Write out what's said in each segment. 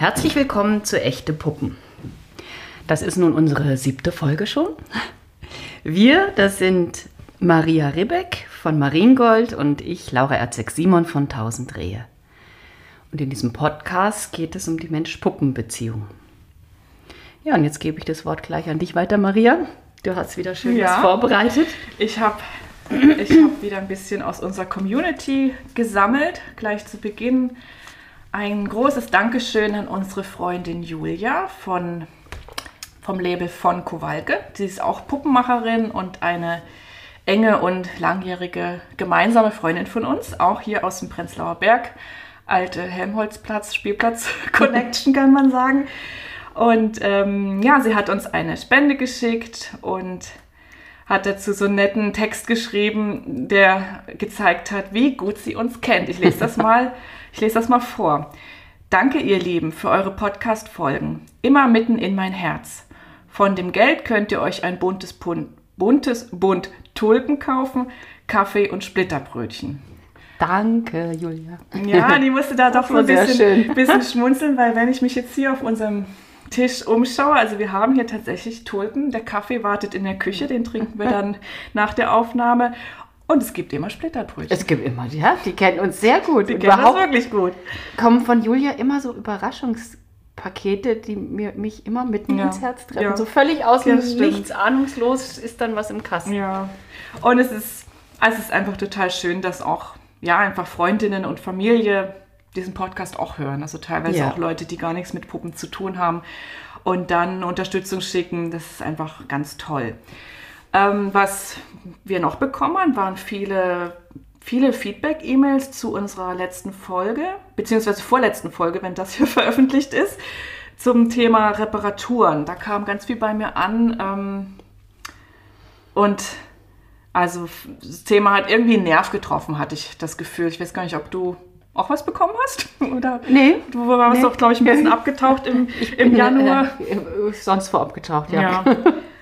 Herzlich willkommen zu Echte Puppen. Das ist nun unsere siebte Folge schon. Wir, das sind Maria Ribbeck von Mariengold und ich, Laura Erzeg-Simon von Tausend Rehe. Und in diesem Podcast geht es um die Mensch-Puppen-Beziehung. Ja, und jetzt gebe ich das Wort gleich an dich weiter, Maria. Du hast wieder schön Ja. was vorbereitet. Ich habe ich hab wieder ein bisschen aus unserer Community gesammelt. Gleich zu Beginn ein großes Dankeschön an unsere Freundin Julia von, vom Label von Kowalke. Sie ist auch Puppenmacherin und eine enge und langjährige gemeinsame Freundin von uns, auch hier aus dem Prenzlauer Berg. Alte Helmholtzplatz, Spielplatz Connection kann man sagen. Und ähm, ja, sie hat uns eine Spende geschickt und hat dazu so einen netten Text geschrieben, der gezeigt hat, wie gut sie uns kennt. Ich lese das mal, ich lese das mal vor. Danke, ihr Lieben, für eure Podcast-Folgen. Immer mitten in mein Herz. Von dem Geld könnt ihr euch ein buntes, Pund, buntes Bund Tulpen kaufen, Kaffee und Splitterbrötchen. Danke, Julia. Ja, die musste da doch so ein bisschen, bisschen schmunzeln, weil wenn ich mich jetzt hier auf unserem Tisch umschaue, also wir haben hier tatsächlich Tulpen, der Kaffee wartet in der Küche, den trinken wir dann nach der Aufnahme und es gibt immer Splitterbrötchen. Es gibt immer, ja, die kennen uns sehr gut. Die kennen Überhaupt wirklich gut. kommen von Julia immer so Überraschungspakete, die mir, mich immer mitten Ja. ins Herz treffen. Ja. So völlig aus dem Ja. Nichts, ahnungslos ist dann was im Kasten. Ja. Und es ist, also es ist einfach total schön, dass auch, ja, einfach Freundinnen und Familie diesen Podcast auch hören. Also teilweise auch Leute, die gar nichts mit Puppen zu tun haben und dann Unterstützung schicken. Das ist einfach ganz toll. Ähm, was wir noch bekommen haben, waren viele, viele Feedback-E-Mails zu unserer letzten Folge, beziehungsweise vorletzten Folge, wenn das hier veröffentlicht ist, zum Thema Reparaturen. Da kam ganz viel bei mir an. Ähm, und also das Thema hat irgendwie einen Nerv getroffen, hatte ich das Gefühl. Ich weiß gar nicht, ob du auch was bekommen hast? Oder Nee. du warst Nee. doch, glaube ich, ein bisschen abgetaucht im, im Januar. Äh, sonst vor abgetaucht, ja. Ja.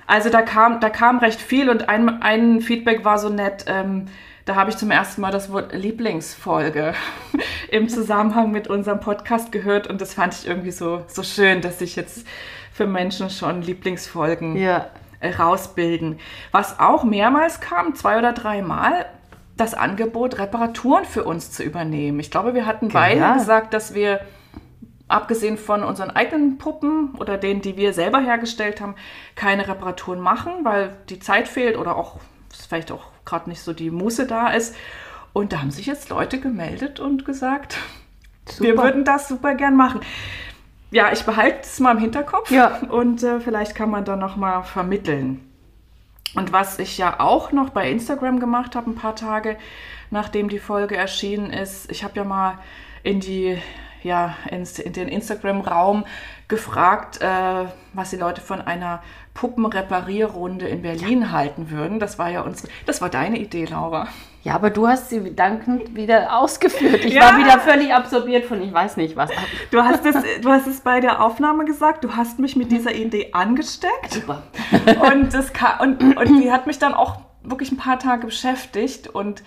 Also da kam, da kam recht viel und ein, ein Feedback war so nett. Ähm, da habe ich zum ersten Mal das Wort Lieblingsfolge im Zusammenhang mit unserem Podcast gehört und das fand ich irgendwie so, so schön, dass sich jetzt für Menschen schon Lieblingsfolgen Ja. rausbilden. Was auch mehrmals kam, zwei oder dreimal, das Angebot, Reparaturen für uns zu übernehmen. Ich glaube, wir hatten beide Ja. gesagt, dass wir abgesehen von unseren eigenen Puppen oder denen, die wir selber hergestellt haben, keine Reparaturen machen, weil die Zeit fehlt oder auch vielleicht auch gerade nicht so die Muße da ist. Und da haben sich jetzt Leute gemeldet und gesagt, wir Super. würden das super gern machen. Ja, ich behalte es mal im Hinterkopf Ja. und äh, vielleicht kann man dann noch mal vermitteln. Und was ich ja auch noch bei Instagram gemacht habe, ein paar Tage nachdem die Folge erschienen ist, ich habe ja mal in die ja ins, in den Instagram-Raum gefragt, äh, was die Leute von einer Puppenreparierrunde in Berlin halten würden. Das war ja unsere, das war deine Idee, Laura. Ja, aber du hast sie dankend wieder ausgeführt. Ich Ja. war wieder völlig absorbiert von ich weiß nicht was. Du hast es, du hast es bei der Aufnahme gesagt. Du hast mich mit dieser Idee angesteckt. Super. und, das und, und die hat mich dann auch wirklich ein paar Tage beschäftigt und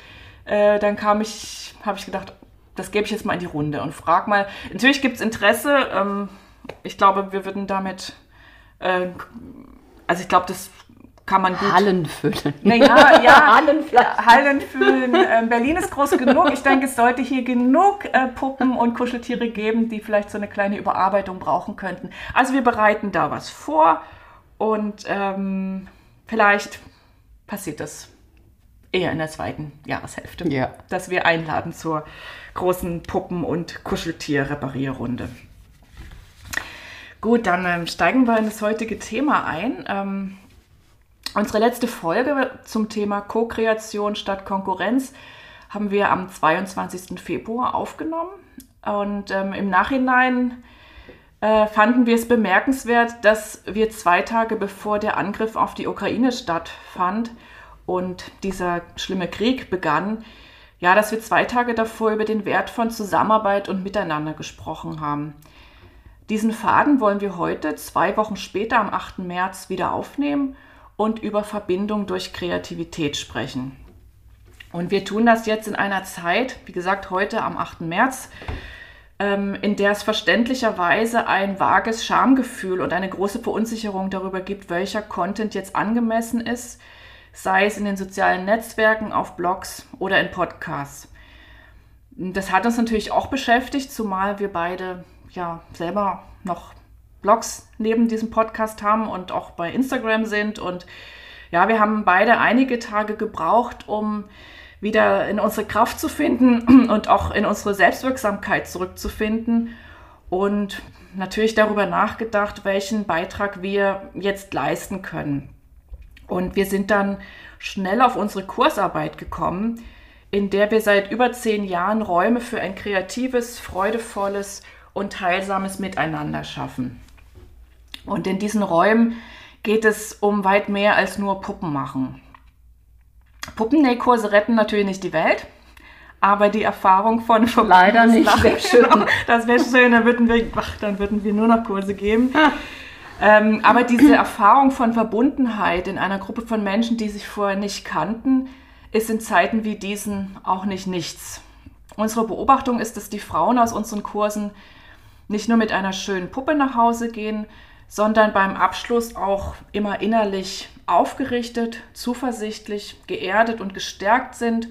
äh, dann kam ich, habe ich gedacht, das gebe ich jetzt mal in die Runde und frag mal. Natürlich gibt es Interesse. Ähm, ich glaube, wir würden damit, äh, also ich glaube, das kann man gut. Hallen füllen. Naja, ja. Hallen füllen. Ähm, Berlin ist groß genug. Ich denke, es sollte hier genug äh, Puppen und Kuscheltiere geben, die vielleicht so eine kleine Überarbeitung brauchen könnten. Also wir bereiten da was vor und ähm, vielleicht passiert das eher in der zweiten Jahreshälfte, Ja. dass wir einladen zur großen Puppen- und Kuscheltier-Reparierrunde. Gut, dann ähm, steigen wir in das heutige Thema ein. Ähm, Unsere letzte Folge zum Thema Co-Kreation statt Konkurrenz haben wir am 22. Februar aufgenommen. Und ähm, im Nachhinein äh, fanden wir es bemerkenswert, dass wir zwei Tage bevor der Angriff auf die Ukraine stattfand und dieser schlimme Krieg begann, ja, dass wir zwei Tage davor über den Wert von Zusammenarbeit und Miteinander gesprochen haben. Diesen Faden wollen wir heute, zwei Wochen später, am 8. März, wieder aufnehmen und über Verbindung durch Kreativität sprechen. Und wir tun das jetzt in einer Zeit, wie gesagt, heute am 8. März, ähm, in der es verständlicherweise ein vages Schamgefühl und eine große Verunsicherung darüber gibt, welcher Content jetzt angemessen ist, sei es in den sozialen Netzwerken, auf Blogs oder in Podcasts. Das hat uns natürlich auch beschäftigt, zumal wir beide ja selber noch Blogs neben diesem Podcast haben und auch bei Instagram sind. Und ja, wir haben beide einige Tage gebraucht, um wieder in unsere Kraft zu finden und auch in unsere Selbstwirksamkeit zurückzufinden und natürlich darüber nachgedacht, welchen Beitrag wir jetzt leisten können. Und wir sind dann schnell auf unsere Kursarbeit gekommen, in der wir seit über zehn Jahren Räume für ein kreatives, freudevolles und heilsames Miteinander schaffen. Und in diesen Räumen geht es um weit mehr als nur Puppen machen. Puppennähkurse retten natürlich nicht die Welt, aber die Erfahrung von leider nicht. Schön. Genau, das wäre schön, dann würden wir, ach, dann würden wir nur noch Kurse geben. Ähm, aber diese Erfahrung von Verbundenheit in einer Gruppe von Menschen, die sich vorher nicht kannten, ist in Zeiten wie diesen auch nicht nichts. Unsere Beobachtung ist, dass die Frauen aus unseren Kursen nicht nur mit einer schönen Puppe nach Hause gehen, sondern beim Abschluss auch immer innerlich aufgerichtet, zuversichtlich, geerdet und gestärkt sind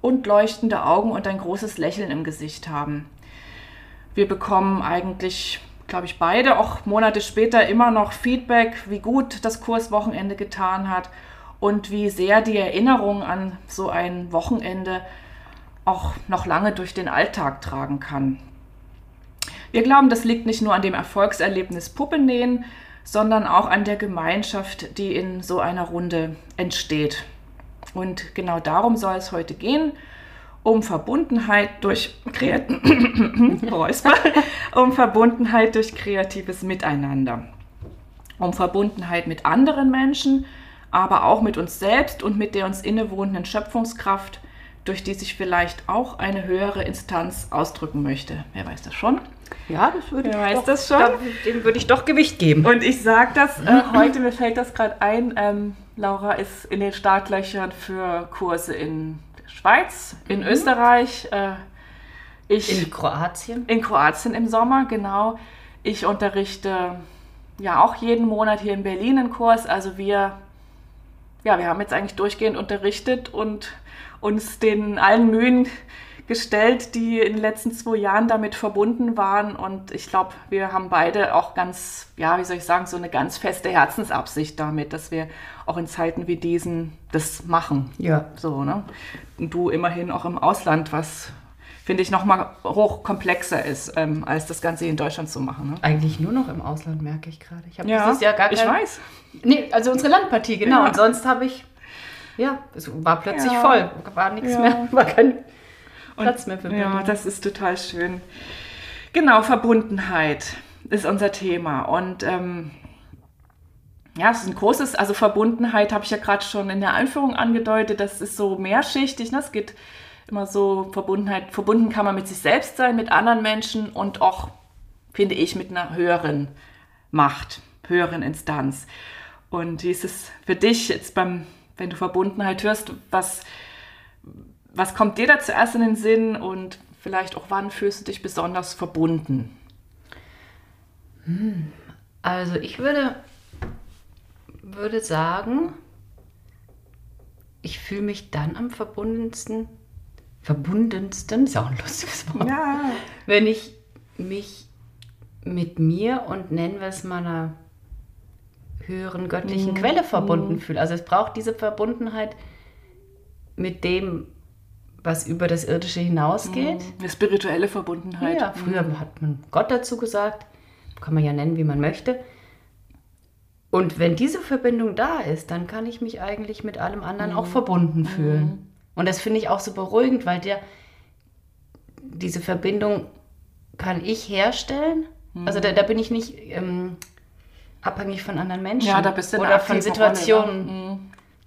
und leuchtende Augen und ein großes Lächeln im Gesicht haben. Wir bekommen eigentlich, glaube ich, beide auch Monate später immer noch Feedback, wie gut das Kurswochenende getan hat und wie sehr die Erinnerung an so ein Wochenende auch noch lange durch den Alltag tragen kann. Wir glauben, das liegt nicht nur an dem Erfolgserlebnis Puppennähen, sondern auch an der Gemeinschaft, die in so einer Runde entsteht. Und genau darum soll es heute gehen, um Verbundenheit durch, um Verbundenheit durch kreatives Miteinander, um Verbundenheit mit anderen Menschen, aber auch mit uns selbst und mit der uns innewohnenden Schöpfungskraft, durch die sich vielleicht auch eine höhere Instanz ausdrücken möchte. Wer weiß das schon? Ja, das würde Wer ich weiß das schon? Da, dem würde ich doch Gewicht geben. Und ich sage das äh, heute, mir fällt das gerade ein, ähm, Laura ist in den Startlöchern für Kurse in Schweiz, in mhm. Österreich. Äh, ich, in Kroatien? In Kroatien im Sommer, genau. Ich unterrichte ja auch jeden Monat hier in Berlin einen Kurs. Also wir, ja, wir haben jetzt eigentlich durchgehend unterrichtet und uns den allen Mühen gestellt, die in den letzten zwei Jahren damit verbunden waren. Und ich glaube, wir haben beide auch ganz, ja, wie soll ich sagen, so eine ganz feste Herzensabsicht damit, dass wir auch in Zeiten wie diesen das machen. Ja. So, ne? Du immerhin auch im Ausland, was finde ich nochmal hochkomplexer ist, ähm, als das Ganze in Deutschland zu machen. Ne? Eigentlich nur noch im Ausland, merke ich gerade. Ich habe ja, dieses Jahr gar kein... Ich weiß. Nee, also unsere Landpartie, genau. Ja. Und sonst habe ich ja, es war plötzlich ja. voll, war nichts ja. mehr, war kein Platz mehr für mich. Ja, das ist total schön. Genau, Verbundenheit ist unser Thema. Und ähm, ja, es ist ein großes, also Verbundenheit habe ich ja gerade schon in der Einführung angedeutet, das ist so mehrschichtig. Ne? Es geht immer so, Verbundenheit, verbunden kann man mit sich selbst sein, mit anderen Menschen und auch, finde ich, mit einer höheren Macht, höheren Instanz. Und wie ist es für dich jetzt beim, wenn du Verbundenheit hörst, was, was kommt dir da zuerst in den Sinn und vielleicht auch wann fühlst du dich besonders verbunden? Hm, also ich würde, würde sagen, ich fühle mich dann am verbundensten, verbundensten, ist auch ein lustiges Wort, ja. wenn ich mich mit mir und nennen wir es meiner höheren göttlichen mhm. Quelle verbunden mhm. fühle. Also es braucht diese Verbundenheit mit dem, was über das Irdische hinausgeht. Eine spirituelle Verbundenheit. Ja, früher mhm. hat man Gott dazu gesagt, kann man ja nennen, wie man möchte. Und wenn diese Verbindung da ist, dann kann ich mich eigentlich mit allem anderen mhm. auch verbunden fühlen. Mhm. Und das finde ich auch so beruhigend, weil der, diese Verbindung kann ich herstellen. Mhm. Also da, da, bin ich nicht ähm, abhängig von anderen Menschen ja, da bist du oder von Situationen. Ne?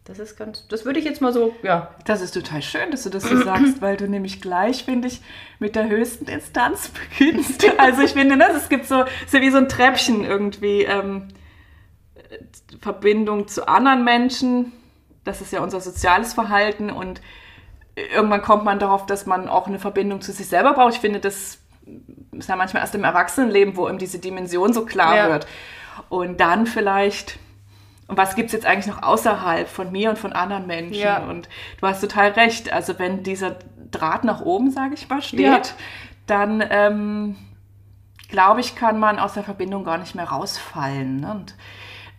Das ist ganz, das würde ich jetzt mal so, ja. Das ist total schön, dass du das so sagst, weil du nämlich gleich, finde ich, mit der höchsten Instanz beginnst. Also ich finde, ne, es gibt so, so wie so ein Treppchen irgendwie, ähm, Verbindung zu anderen Menschen. Das ist ja unser soziales Verhalten und irgendwann kommt man darauf, dass man auch eine Verbindung zu sich selber braucht. Ich finde, das ist ja manchmal erst im Erwachsenenleben, wo ihm diese Dimension so klar Ja. wird. Und dann vielleicht, und was gibt es jetzt eigentlich noch außerhalb von mir und von anderen Menschen? Ja. Und du hast total recht. Also wenn dieser Draht nach oben, sage ich mal, steht, Ja. dann ähm, glaube ich, kann man aus der Verbindung gar nicht mehr rausfallen. Ne? Und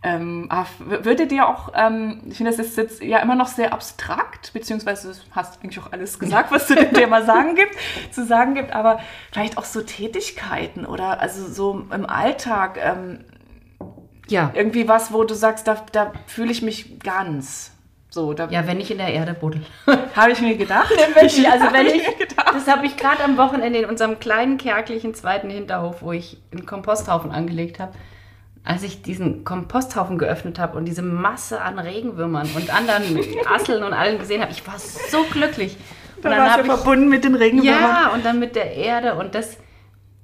ähm, aber w- würde dir auch, ähm, ich finde, das ist jetzt ja immer noch sehr abstrakt, beziehungsweise du hast eigentlich auch alles gesagt, was zu dem Thema sagen gibt, zu sagen gibt, aber vielleicht auch so Tätigkeiten oder also so im Alltag ähm, Ja. irgendwie was, wo du sagst, da, da fühle ich mich ganz. So, Ja, wenn ich in der Erde buddel. habe ich mir gedacht. Wirklich, also wenn ich, mir gedacht. das habe ich gerade am Wochenende in unserem kleinen kärglichen zweiten Hinterhof, wo ich einen Komposthaufen angelegt habe, als ich diesen Komposthaufen geöffnet habe und diese Masse an Regenwürmern und anderen Asseln und allem gesehen habe, ich war so glücklich. Und Da warst du verbunden mit den Regenwürmern. ja, und dann mit der Erde und das,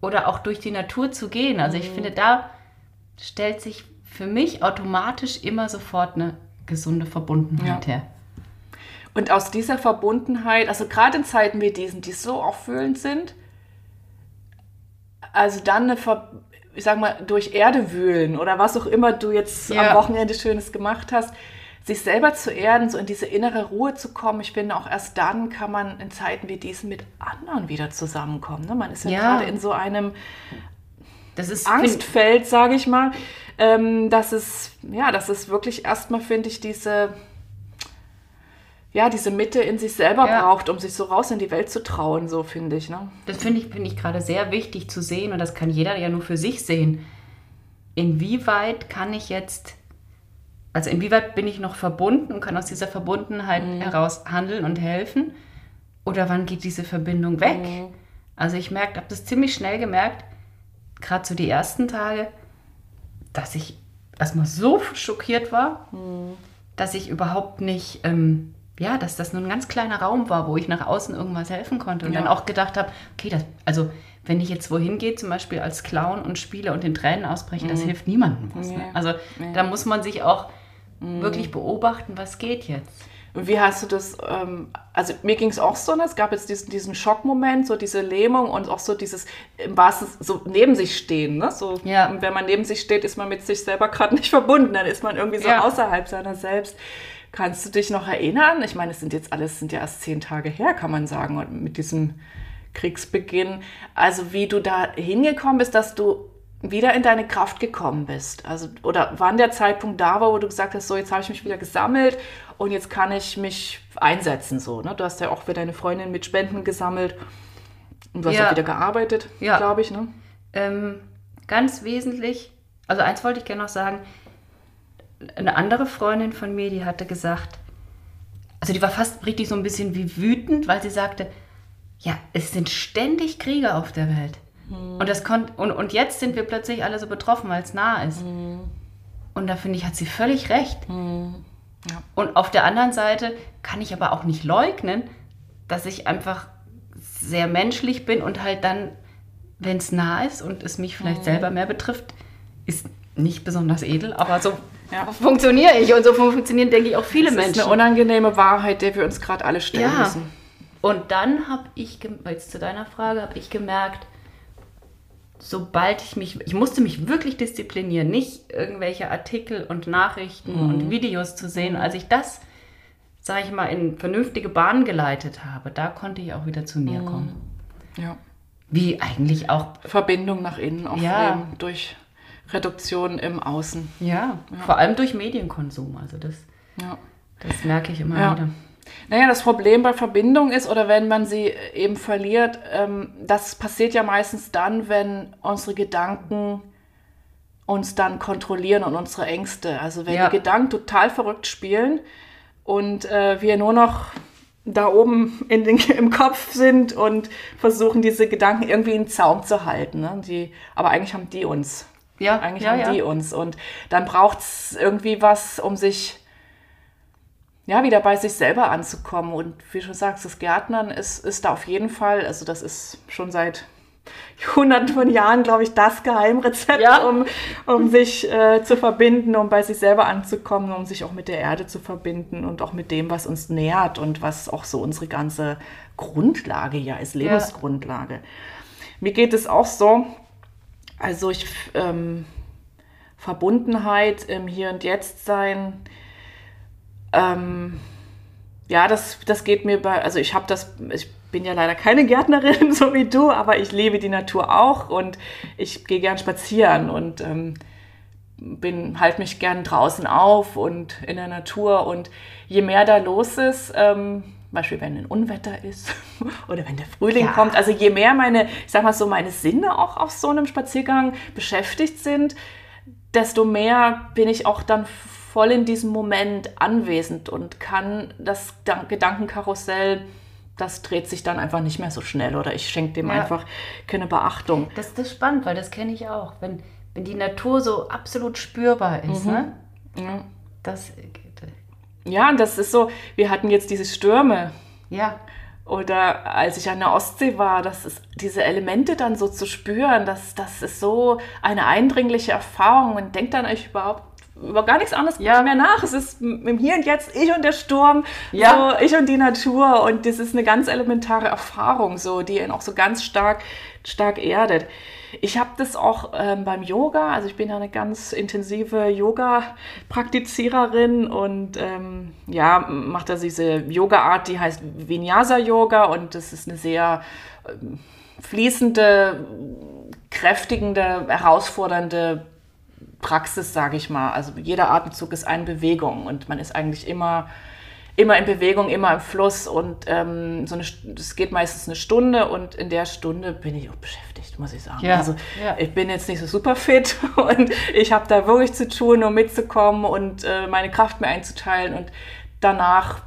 oder auch durch die Natur zu gehen. Also ich finde, da stellt sich für mich automatisch immer sofort eine gesunde Verbundenheit Ja. her. Und aus dieser Verbundenheit, also gerade in Zeiten wie diesen, die so auffüllend sind, also dann eine, Ver ich sag mal, durch Erde wühlen oder was auch immer du jetzt Ja. am Wochenende Schönes gemacht hast, sich selber zu erden, so in diese innere Ruhe zu kommen. Ich finde, auch erst dann kann man in Zeiten wie diesen mit anderen wieder zusammenkommen. Ne? Man ist ja, Ja. gerade in so einem Das ist Angstfeld, sage ich mal, ähm, dass es, ja, dass es wirklich erstmal, finde ich, diese, ja, diese Mitte in sich selber Ja. braucht, um sich so raus in die Welt zu trauen, so finde ich. Ne? Das finde ich, finde ich gerade sehr wichtig zu sehen und das kann jeder ja nur für sich sehen. Inwieweit kann ich jetzt, also inwieweit bin ich noch verbunden und kann aus dieser Verbundenheit heraus handeln und helfen? Oder wann geht diese Verbindung weg? Also ich merke, habe das ziemlich schnell gemerkt, gerade so die ersten Tage, dass ich erstmal so schockiert war, dass ich überhaupt nicht, ähm, ja, dass das nur ein ganz kleiner Raum war, wo ich nach außen irgendwas helfen konnte. Und Ja. dann auch gedacht habe, okay, das, also wenn ich jetzt wohin gehe, zum Beispiel als Clown und spiele und in Tränen ausbreche, das hilft niemandem was. Nee. Ne? Also da muss man sich auch wirklich beobachten, was geht jetzt. Und wie hast du das, ähm, also mir ging es auch so, ne? es gab jetzt diesen, diesen Schockmoment, so diese Lähmung und auch so dieses, im wahrsten, so neben sich stehen, ne? so, Ja. und wenn man neben sich steht, ist man mit sich selber gerade nicht verbunden, dann ist man irgendwie so Ja. außerhalb seiner selbst. Kannst du dich noch erinnern? Ich meine, es sind jetzt alles, sind ja erst zehn Tage her, kann man sagen, und mit diesem Kriegsbeginn. Also wie du da hingekommen bist, dass du wieder in deine Kraft gekommen bist. Also, oder wann der Zeitpunkt da war, wo du gesagt hast, so jetzt habe ich mich wieder gesammelt und jetzt kann ich mich einsetzen. So, ne? Du hast ja auch für deine Freundin mit Spenden gesammelt und du hast Ja. auch wieder gearbeitet, Ja. glaube ich. Ne? Ähm, ganz wesentlich, also eins wollte ich gerne noch sagen, eine andere Freundin von mir, die hatte gesagt, also die war fast richtig so ein bisschen wie wütend, weil sie sagte, ja, es sind ständig Kriege auf der Welt. Und, das konnt, und, und jetzt sind wir plötzlich alle so betroffen, weil es nah ist. Und da finde ich, hat sie völlig recht. Ja. Und auf der anderen Seite kann ich aber auch nicht leugnen, dass ich einfach sehr menschlich bin und halt dann, wenn es nah ist und es mich vielleicht selber mehr betrifft, ist nicht besonders edel, aber so Ja. funktioniere ich und so funktionieren, denke ich, auch viele Das ist Menschen. eine unangenehme Wahrheit, der wir uns gerade alle stellen Ja. müssen. Und dann habe ich, jetzt zu deiner Frage, habe ich gemerkt, sobald ich mich, ich musste mich wirklich disziplinieren, nicht irgendwelche Artikel und Nachrichten und Videos zu sehen. Als ich das, sage ich mal, in vernünftige Bahnen geleitet habe, da konnte ich auch wieder zu mir kommen. Ja. Wie eigentlich auch, Verbindung nach innen, auch Ja. durch Reduktion im Außen. ja, vor allem durch Medienkonsum. Also das, Ja. das merke ich immer Ja. wieder. Naja, das Problem bei Verbindung ist, oder wenn man sie eben verliert, ähm, das passiert ja meistens dann, wenn unsere Gedanken uns dann kontrollieren und unsere Ängste. Also wenn Ja. die Gedanken total verrückt spielen und äh, wir nur noch da oben in den, im Kopf sind und versuchen, diese Gedanken irgendwie in Zaum zu halten. Ne? Die, aber eigentlich haben die uns. Ja, Eigentlich ja, haben ja. die uns. Und dann braucht es irgendwie was, um sich ja, wieder bei sich selber anzukommen. Und wie du schon sagst, das Gärtnern ist, ist da auf jeden Fall, also das ist schon seit hunderten von Jahren, glaube ich, das Geheimrezept, Ja. um, um sich äh, zu verbinden, um bei sich selber anzukommen, um sich auch mit der Erde zu verbinden und auch mit dem, was uns nährt und was auch so unsere ganze Grundlage ja ist, Lebensgrundlage. mir geht es auch so, also ich, ähm, Verbundenheit im Hier und Jetzt sein, ähm, ja, das, das geht mir bei, also ich habe das, ich bin ja leider keine Gärtnerin, so wie du, aber ich liebe die Natur auch und ich gehe gern spazieren und ähm, bin, halt mich gern draußen auf und in der Natur und je mehr da los ist, ähm, Beispiel wenn ein Unwetter ist oder wenn der Frühling ja. kommt, also je mehr meine, ich sag mal so, meine Sinne auch auf so einem Spaziergang beschäftigt sind, desto mehr bin ich auch dann voll in diesem Moment anwesend und kann das Gedankenkarussell, das dreht sich dann einfach nicht mehr so schnell oder ich schenke dem ja. einfach keine Beachtung. Das, das ist spannend, weil das kenne ich auch. Wenn, wenn die Natur so absolut spürbar ist, mhm. ne? Ja. Das, ja, das ist so, wir hatten jetzt diese Stürme. Ja. Oder als ich an der Ostsee war, das ist, diese Elemente dann so zu spüren, das, das ist so eine eindringliche Erfahrung. Man denkt dann euch überhaupt über gar nichts anderes ja. mehr nach. Es ist im Hier und Jetzt ich und der Sturm, ja. so ich und die Natur. Und das ist eine ganz elementare Erfahrung, so, die ihn auch so ganz stark, stark erdet. Ich habe das auch ähm, beim Yoga, also ich bin ja eine ganz intensive Yoga-Praktiziererin und ähm, ja, mache da diese Yoga-Art, die heißt Vinyasa-Yoga und das ist eine sehr ähm, fließende, kräftigende, herausfordernde Praxis, sage ich mal. Also jeder Atemzug ist eine Bewegung und man ist eigentlich immer, immer in Bewegung, immer im Fluss und ähm, so eine, es geht meistens eine Stunde und in der Stunde bin ich auch beschäftigt, muss ich sagen. Ja, also ja. ich bin jetzt nicht so super fit und ich habe da wirklich zu tun, um mitzukommen und äh, meine Kraft mir einzuteilen und danach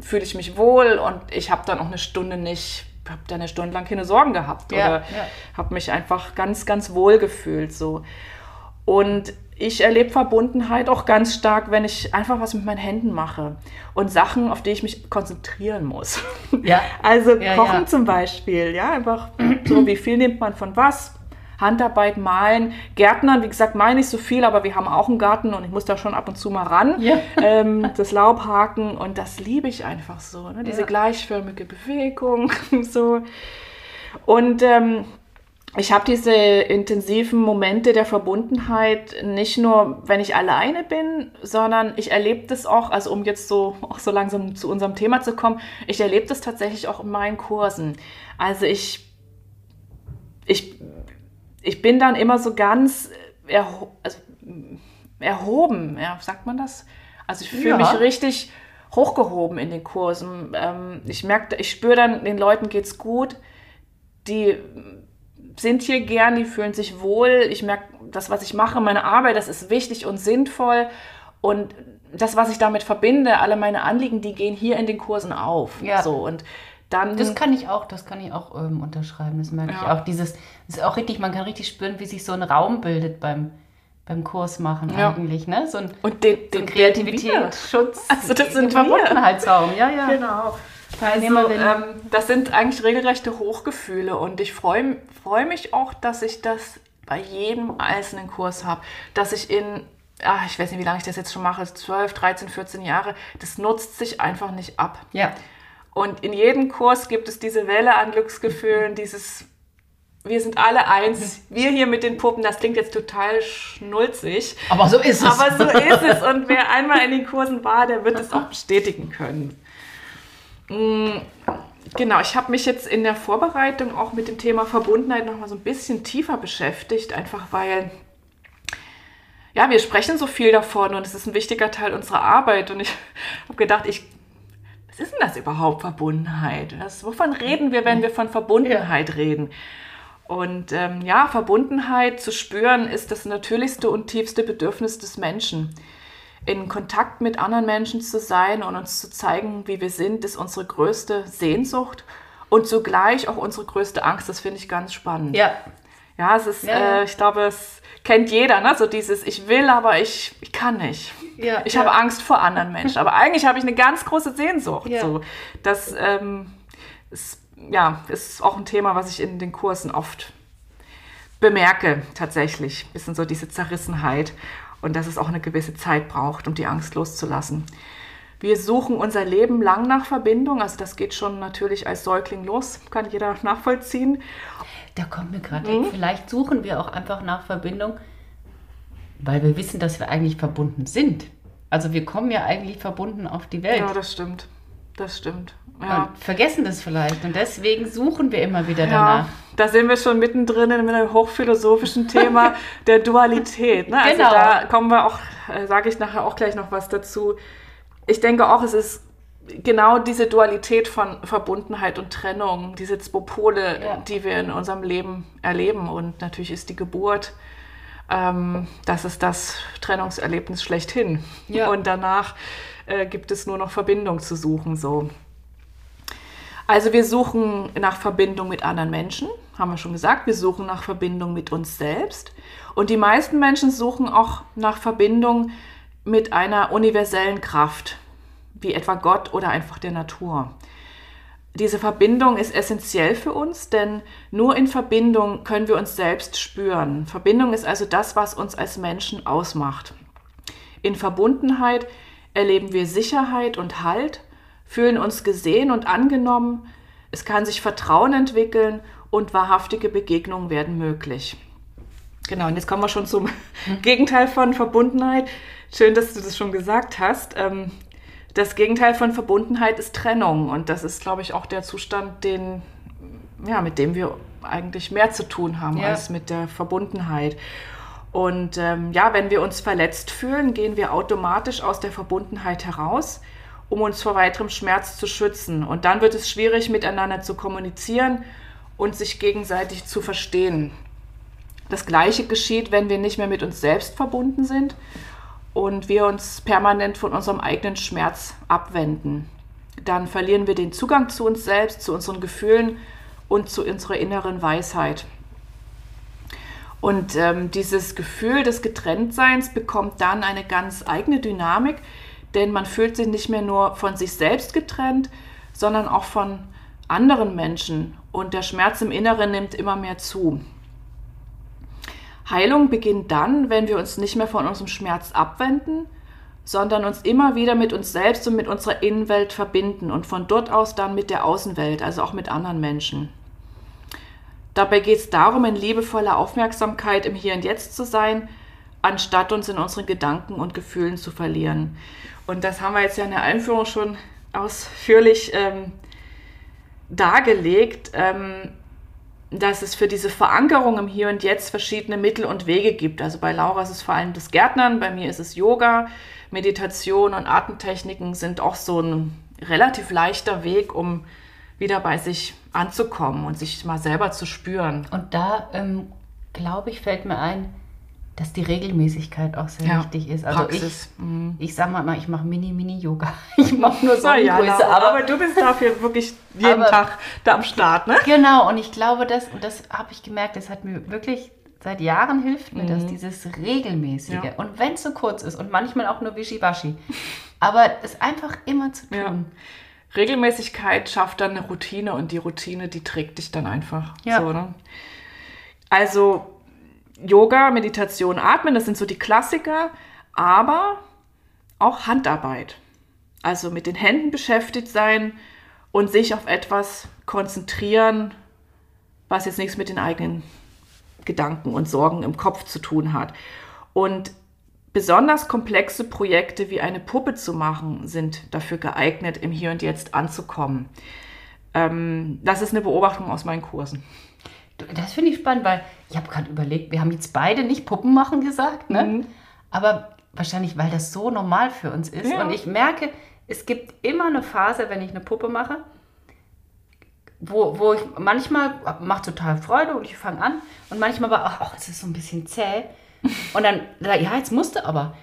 fühle ich mich wohl und ich habe dann auch eine Stunde nicht habe da eine Stunde lang keine Sorgen gehabt ja, oder habe mich einfach ganz, ganz wohl gefühlt. So. Und ich erlebe Verbundenheit auch ganz stark, wenn ich einfach was mit meinen Händen mache und Sachen, auf die ich mich konzentrieren muss. Ja. Also ja, Kochen ja. zum Beispiel, ja, einfach so, wie viel nimmt man von was? Handarbeit, Malen, Gärtnern, wie gesagt, meine ich so viel, aber wir haben auch einen Garten und ich muss da schon ab und zu mal ran. Ja. Ähm, das Laubhaken und das liebe ich einfach so, ne? diese gleichförmige Bewegung, so. Und ähm, ich habe diese intensiven Momente der Verbundenheit nicht nur, wenn ich alleine bin, sondern ich erlebe das auch, also um jetzt so auch so langsam zu unserem Thema zu kommen, ich erlebe das tatsächlich auch in meinen Kursen. Also ich, ich, ich bin dann immer so ganz erho also erhoben, ja, sagt man das? Also ich fühle ja. mich richtig hochgehoben in den Kursen. Ähm, ich merke, ich spüre dann, den Leuten geht's gut. Die sind hier gern, die fühlen sich wohl. Ich merke, das, was ich mache, meine Arbeit, das ist wichtig und sinnvoll. Und das, was ich damit verbinde, alle meine Anliegen, die gehen hier in den Kursen auf. Ja. So, und dann, das kann ich auch, das kann ich auch ähm, unterschreiben. Das merke ja. ich auch. Dieses, ist auch richtig, man kann richtig spüren, wie sich so ein Raum bildet beim, beim Kurs machen ja. eigentlich, ne? So ein, und den, den so Kreativität, Schutz, also das sind Verbundenheitsraum, ja, ja. Genau. Also, ähm, das sind eigentlich regelrechte Hochgefühle und ich freue freu mich auch, dass ich das bei jedem einzelnen Kurs habe, dass ich in, ach, ich weiß nicht, wie lange ich das jetzt schon mache, 12, 13, 14 Jahre, das nutzt sich einfach nicht ab. Ja. Und in jedem Kurs gibt es diese Welle an Glücksgefühlen, dieses wir sind alle eins. Wir hier mit den Puppen, das klingt jetzt total schnulzig. Aber so ist es. Aber so ist es. Und wer einmal in den Kursen war, der wird es auch bestätigen können. Mm, genau, ich habe mich jetzt in der Vorbereitung auch mit dem Thema Verbundenheit noch mal so ein bisschen tiefer beschäftigt, einfach weil ja, wir sprechen so viel davon und es ist ein wichtiger Teil unserer Arbeit und ich habe gedacht, ich was ist denn das überhaupt Verbundenheit? Was, wovon reden wir, wenn wir von Verbundenheit ja. reden? Und ähm, ja, Verbundenheit zu spüren ist das natürlichste und tiefste Bedürfnis des Menschen in Kontakt mit anderen Menschen zu sein und uns zu zeigen, wie wir sind, ist unsere größte Sehnsucht und zugleich auch unsere größte Angst. Das finde ich ganz spannend. Ja. Ja, es ist, ja. Äh, ich glaube, es kennt jeder, ne? so dieses, ich will, aber ich, ich kann nicht. Ja, ich ja. habe Angst vor anderen Menschen. Aber eigentlich habe ich eine ganz große Sehnsucht. So. Das ähm, ist, ja, ist auch ein Thema, was ich in den Kursen oft bemerke, tatsächlich. Bisschen so diese Zerrissenheit und dass es auch eine gewisse Zeit braucht, um die Angst loszulassen. Wir suchen unser Leben lang nach Verbindung. Also das geht schon natürlich als Säugling los, kann jeder nachvollziehen. Da kommt mir gerade, mhm. vielleicht suchen wir auch einfach nach Verbindung, weil wir wissen, dass wir eigentlich verbunden sind. Also wir kommen ja eigentlich verbunden auf die Welt. Ja, das stimmt. Das stimmt. Ja. Und vergessen das vielleicht. Und deswegen suchen wir immer wieder danach. Ja, da sind wir schon mittendrin in einem hochphilosophischen Thema der Dualität. Ne? Also genau. da kommen wir auch, äh, sage ich nachher auch gleich noch was dazu. Ich denke auch, es ist genau diese Dualität von Verbundenheit und Trennung, diese zwei Pole, ja. die wir in unserem Leben erleben. Und natürlich ist die Geburt, ähm, das ist das Trennungserlebnis schlechthin. Ja. Und danach äh, gibt es nur noch Verbindung zu suchen. So. Also wir suchen nach Verbindung mit anderen Menschen, haben wir schon gesagt. Wir suchen nach Verbindung mit uns selbst. Und die meisten Menschen suchen auch nach Verbindung mit einer universellen Kraft, wie etwa Gott oder einfach der Natur. Diese Verbindung ist essentiell für uns, denn nur in Verbindung können wir uns selbst spüren. Verbindung ist also das, was uns als Menschen ausmacht. In Verbundenheit erleben wir Sicherheit und Halt, fühlen uns gesehen und angenommen, es kann sich Vertrauen entwickeln und wahrhaftige Begegnungen werden möglich. Genau, und jetzt kommen wir schon zum Gegenteil von Verbundenheit. Schön, dass du das schon gesagt hast. Ähm, das Gegenteil von Verbundenheit ist Trennung. Und das ist, glaube ich, auch der Zustand, den, ja, mit dem wir eigentlich mehr zu tun haben ja. als mit der Verbundenheit. Und ähm, ja, wenn wir uns verletzt fühlen, gehen wir automatisch aus der Verbundenheit heraus, um uns vor weiterem Schmerz zu schützen. Und dann wird es schwierig, miteinander zu kommunizieren und sich gegenseitig zu verstehen. Das Gleiche geschieht, wenn wir nicht mehr mit uns selbst verbunden sind und wir uns permanent von unserem eigenen Schmerz abwenden. Dann verlieren wir den Zugang zu uns selbst, zu unseren Gefühlen und zu unserer inneren Weisheit. Und ähm, dieses Gefühl des Getrenntseins bekommt dann eine ganz eigene Dynamik, denn man fühlt sich nicht mehr nur von sich selbst getrennt, sondern auch von anderen Menschen und der Schmerz im Inneren nimmt immer mehr zu. Heilung beginnt dann, wenn wir uns nicht mehr von unserem Schmerz abwenden, sondern uns immer wieder mit uns selbst und mit unserer Innenwelt verbinden und von dort aus dann mit der Außenwelt, also auch mit anderen Menschen. Dabei geht es darum, in liebevoller Aufmerksamkeit im Hier und Jetzt zu sein, anstatt uns in unseren Gedanken und Gefühlen zu verlieren. Und das haben wir jetzt ja in der Einführung schon ausführlich ähm, dargelegt, ähm, dass es für diese Verankerung im Hier und Jetzt verschiedene Mittel und Wege gibt. Also bei Laura ist es vor allem das Gärtnern, bei mir ist es Yoga, Meditation und Atemtechniken sind auch so ein relativ leichter Weg, um wieder bei sich anzukommen und sich mal selber zu spüren. Und da, ähm, glaube ich, fällt mir ein, dass die Regelmäßigkeit auch sehr ja, wichtig ist. Also Praxis. ich, mhm. ich sag mal, ich mache Mini-Mini-Yoga. Ich mache nur so eine ja, Größe. Aber, aber, du bist dafür wirklich jeden aber, Tag da am Start, ne? Genau, und ich glaube, das, und das habe ich gemerkt, das hat mir wirklich seit Jahren hilft mir mhm. das, dieses Regelmäßige. Ja. Und wenn es so kurz ist und manchmal auch nur Wischiwaschi. aber es einfach immer zu tun. Ja. Regelmäßigkeit schafft dann eine Routine und die Routine, die trägt dich dann einfach. Ja. So, ne? Also Yoga, Meditation, Atmen, das sind so die Klassiker, aber auch Handarbeit. Also mit den Händen beschäftigt sein und sich auf etwas konzentrieren, was jetzt nichts mit den eigenen Gedanken und Sorgen im Kopf zu tun hat. Und Besonders komplexe Projekte wie eine Puppe zu machen, sind dafür geeignet, im Hier und Jetzt anzukommen. Ähm, das ist eine Beobachtung aus meinen Kursen. Das finde ich spannend, weil ich habe gerade überlegt, wir haben jetzt beide nicht Puppen machen gesagt, ne? Mhm. aber wahrscheinlich, weil das so normal für uns ist. Ja. Und ich merke, es gibt immer eine Phase, wenn ich eine Puppe mache, wo, wo ich manchmal macht total Freude und ich fange an und manchmal aber, ach, es ist so ein bisschen zäh. Und dann, ja, jetzt musste aber.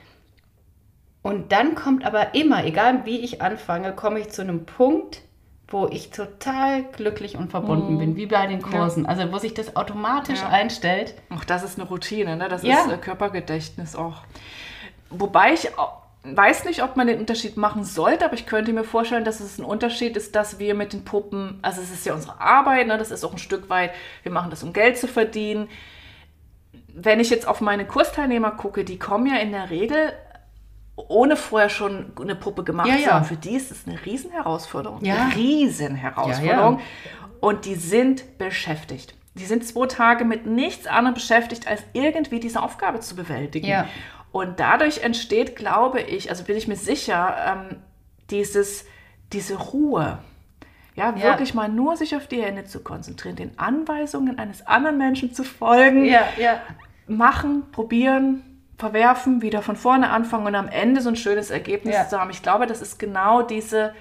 Und dann kommt aber immer, egal wie ich anfange, komme ich zu einem Punkt, wo ich total glücklich und verbunden mm. bin, wie bei den Kursen. Ja. Also wo sich das automatisch ja. einstellt. Ach, das ist eine Routine, ne? Das ja. ist äh, Körpergedächtnis auch. Wobei ich weiß nicht, ob man den Unterschied machen sollte, aber ich könnte mir vorstellen, dass es ein Unterschied ist, dass wir mit den Puppen, also es ist ja unsere Arbeit, ne? das ist auch ein Stück weit, wir machen das, um Geld zu verdienen wenn ich jetzt auf meine Kursteilnehmer gucke, die kommen ja in der Regel ohne vorher schon eine Puppe gemacht Ja, zu ja. haben. Für die ist es eine Riesenherausforderung. Ja. Eine Riesenherausforderung. Ja, Und die sind beschäftigt. Die sind zwei Tage mit nichts anderem beschäftigt, als irgendwie diese Aufgabe zu bewältigen. Ja. Und dadurch entsteht, glaube ich, also bin ich mir sicher, ähm, dieses, diese Ruhe. Ja, Ja. wirklich mal nur sich auf die Hände zu konzentrieren, den Anweisungen eines anderen Menschen zu folgen, Ja, ja. Machen, probieren, verwerfen, wieder von vorne anfangen und am Ende so ein schönes Ergebnis Ja. zu haben. Ich glaube, das ist genau diese,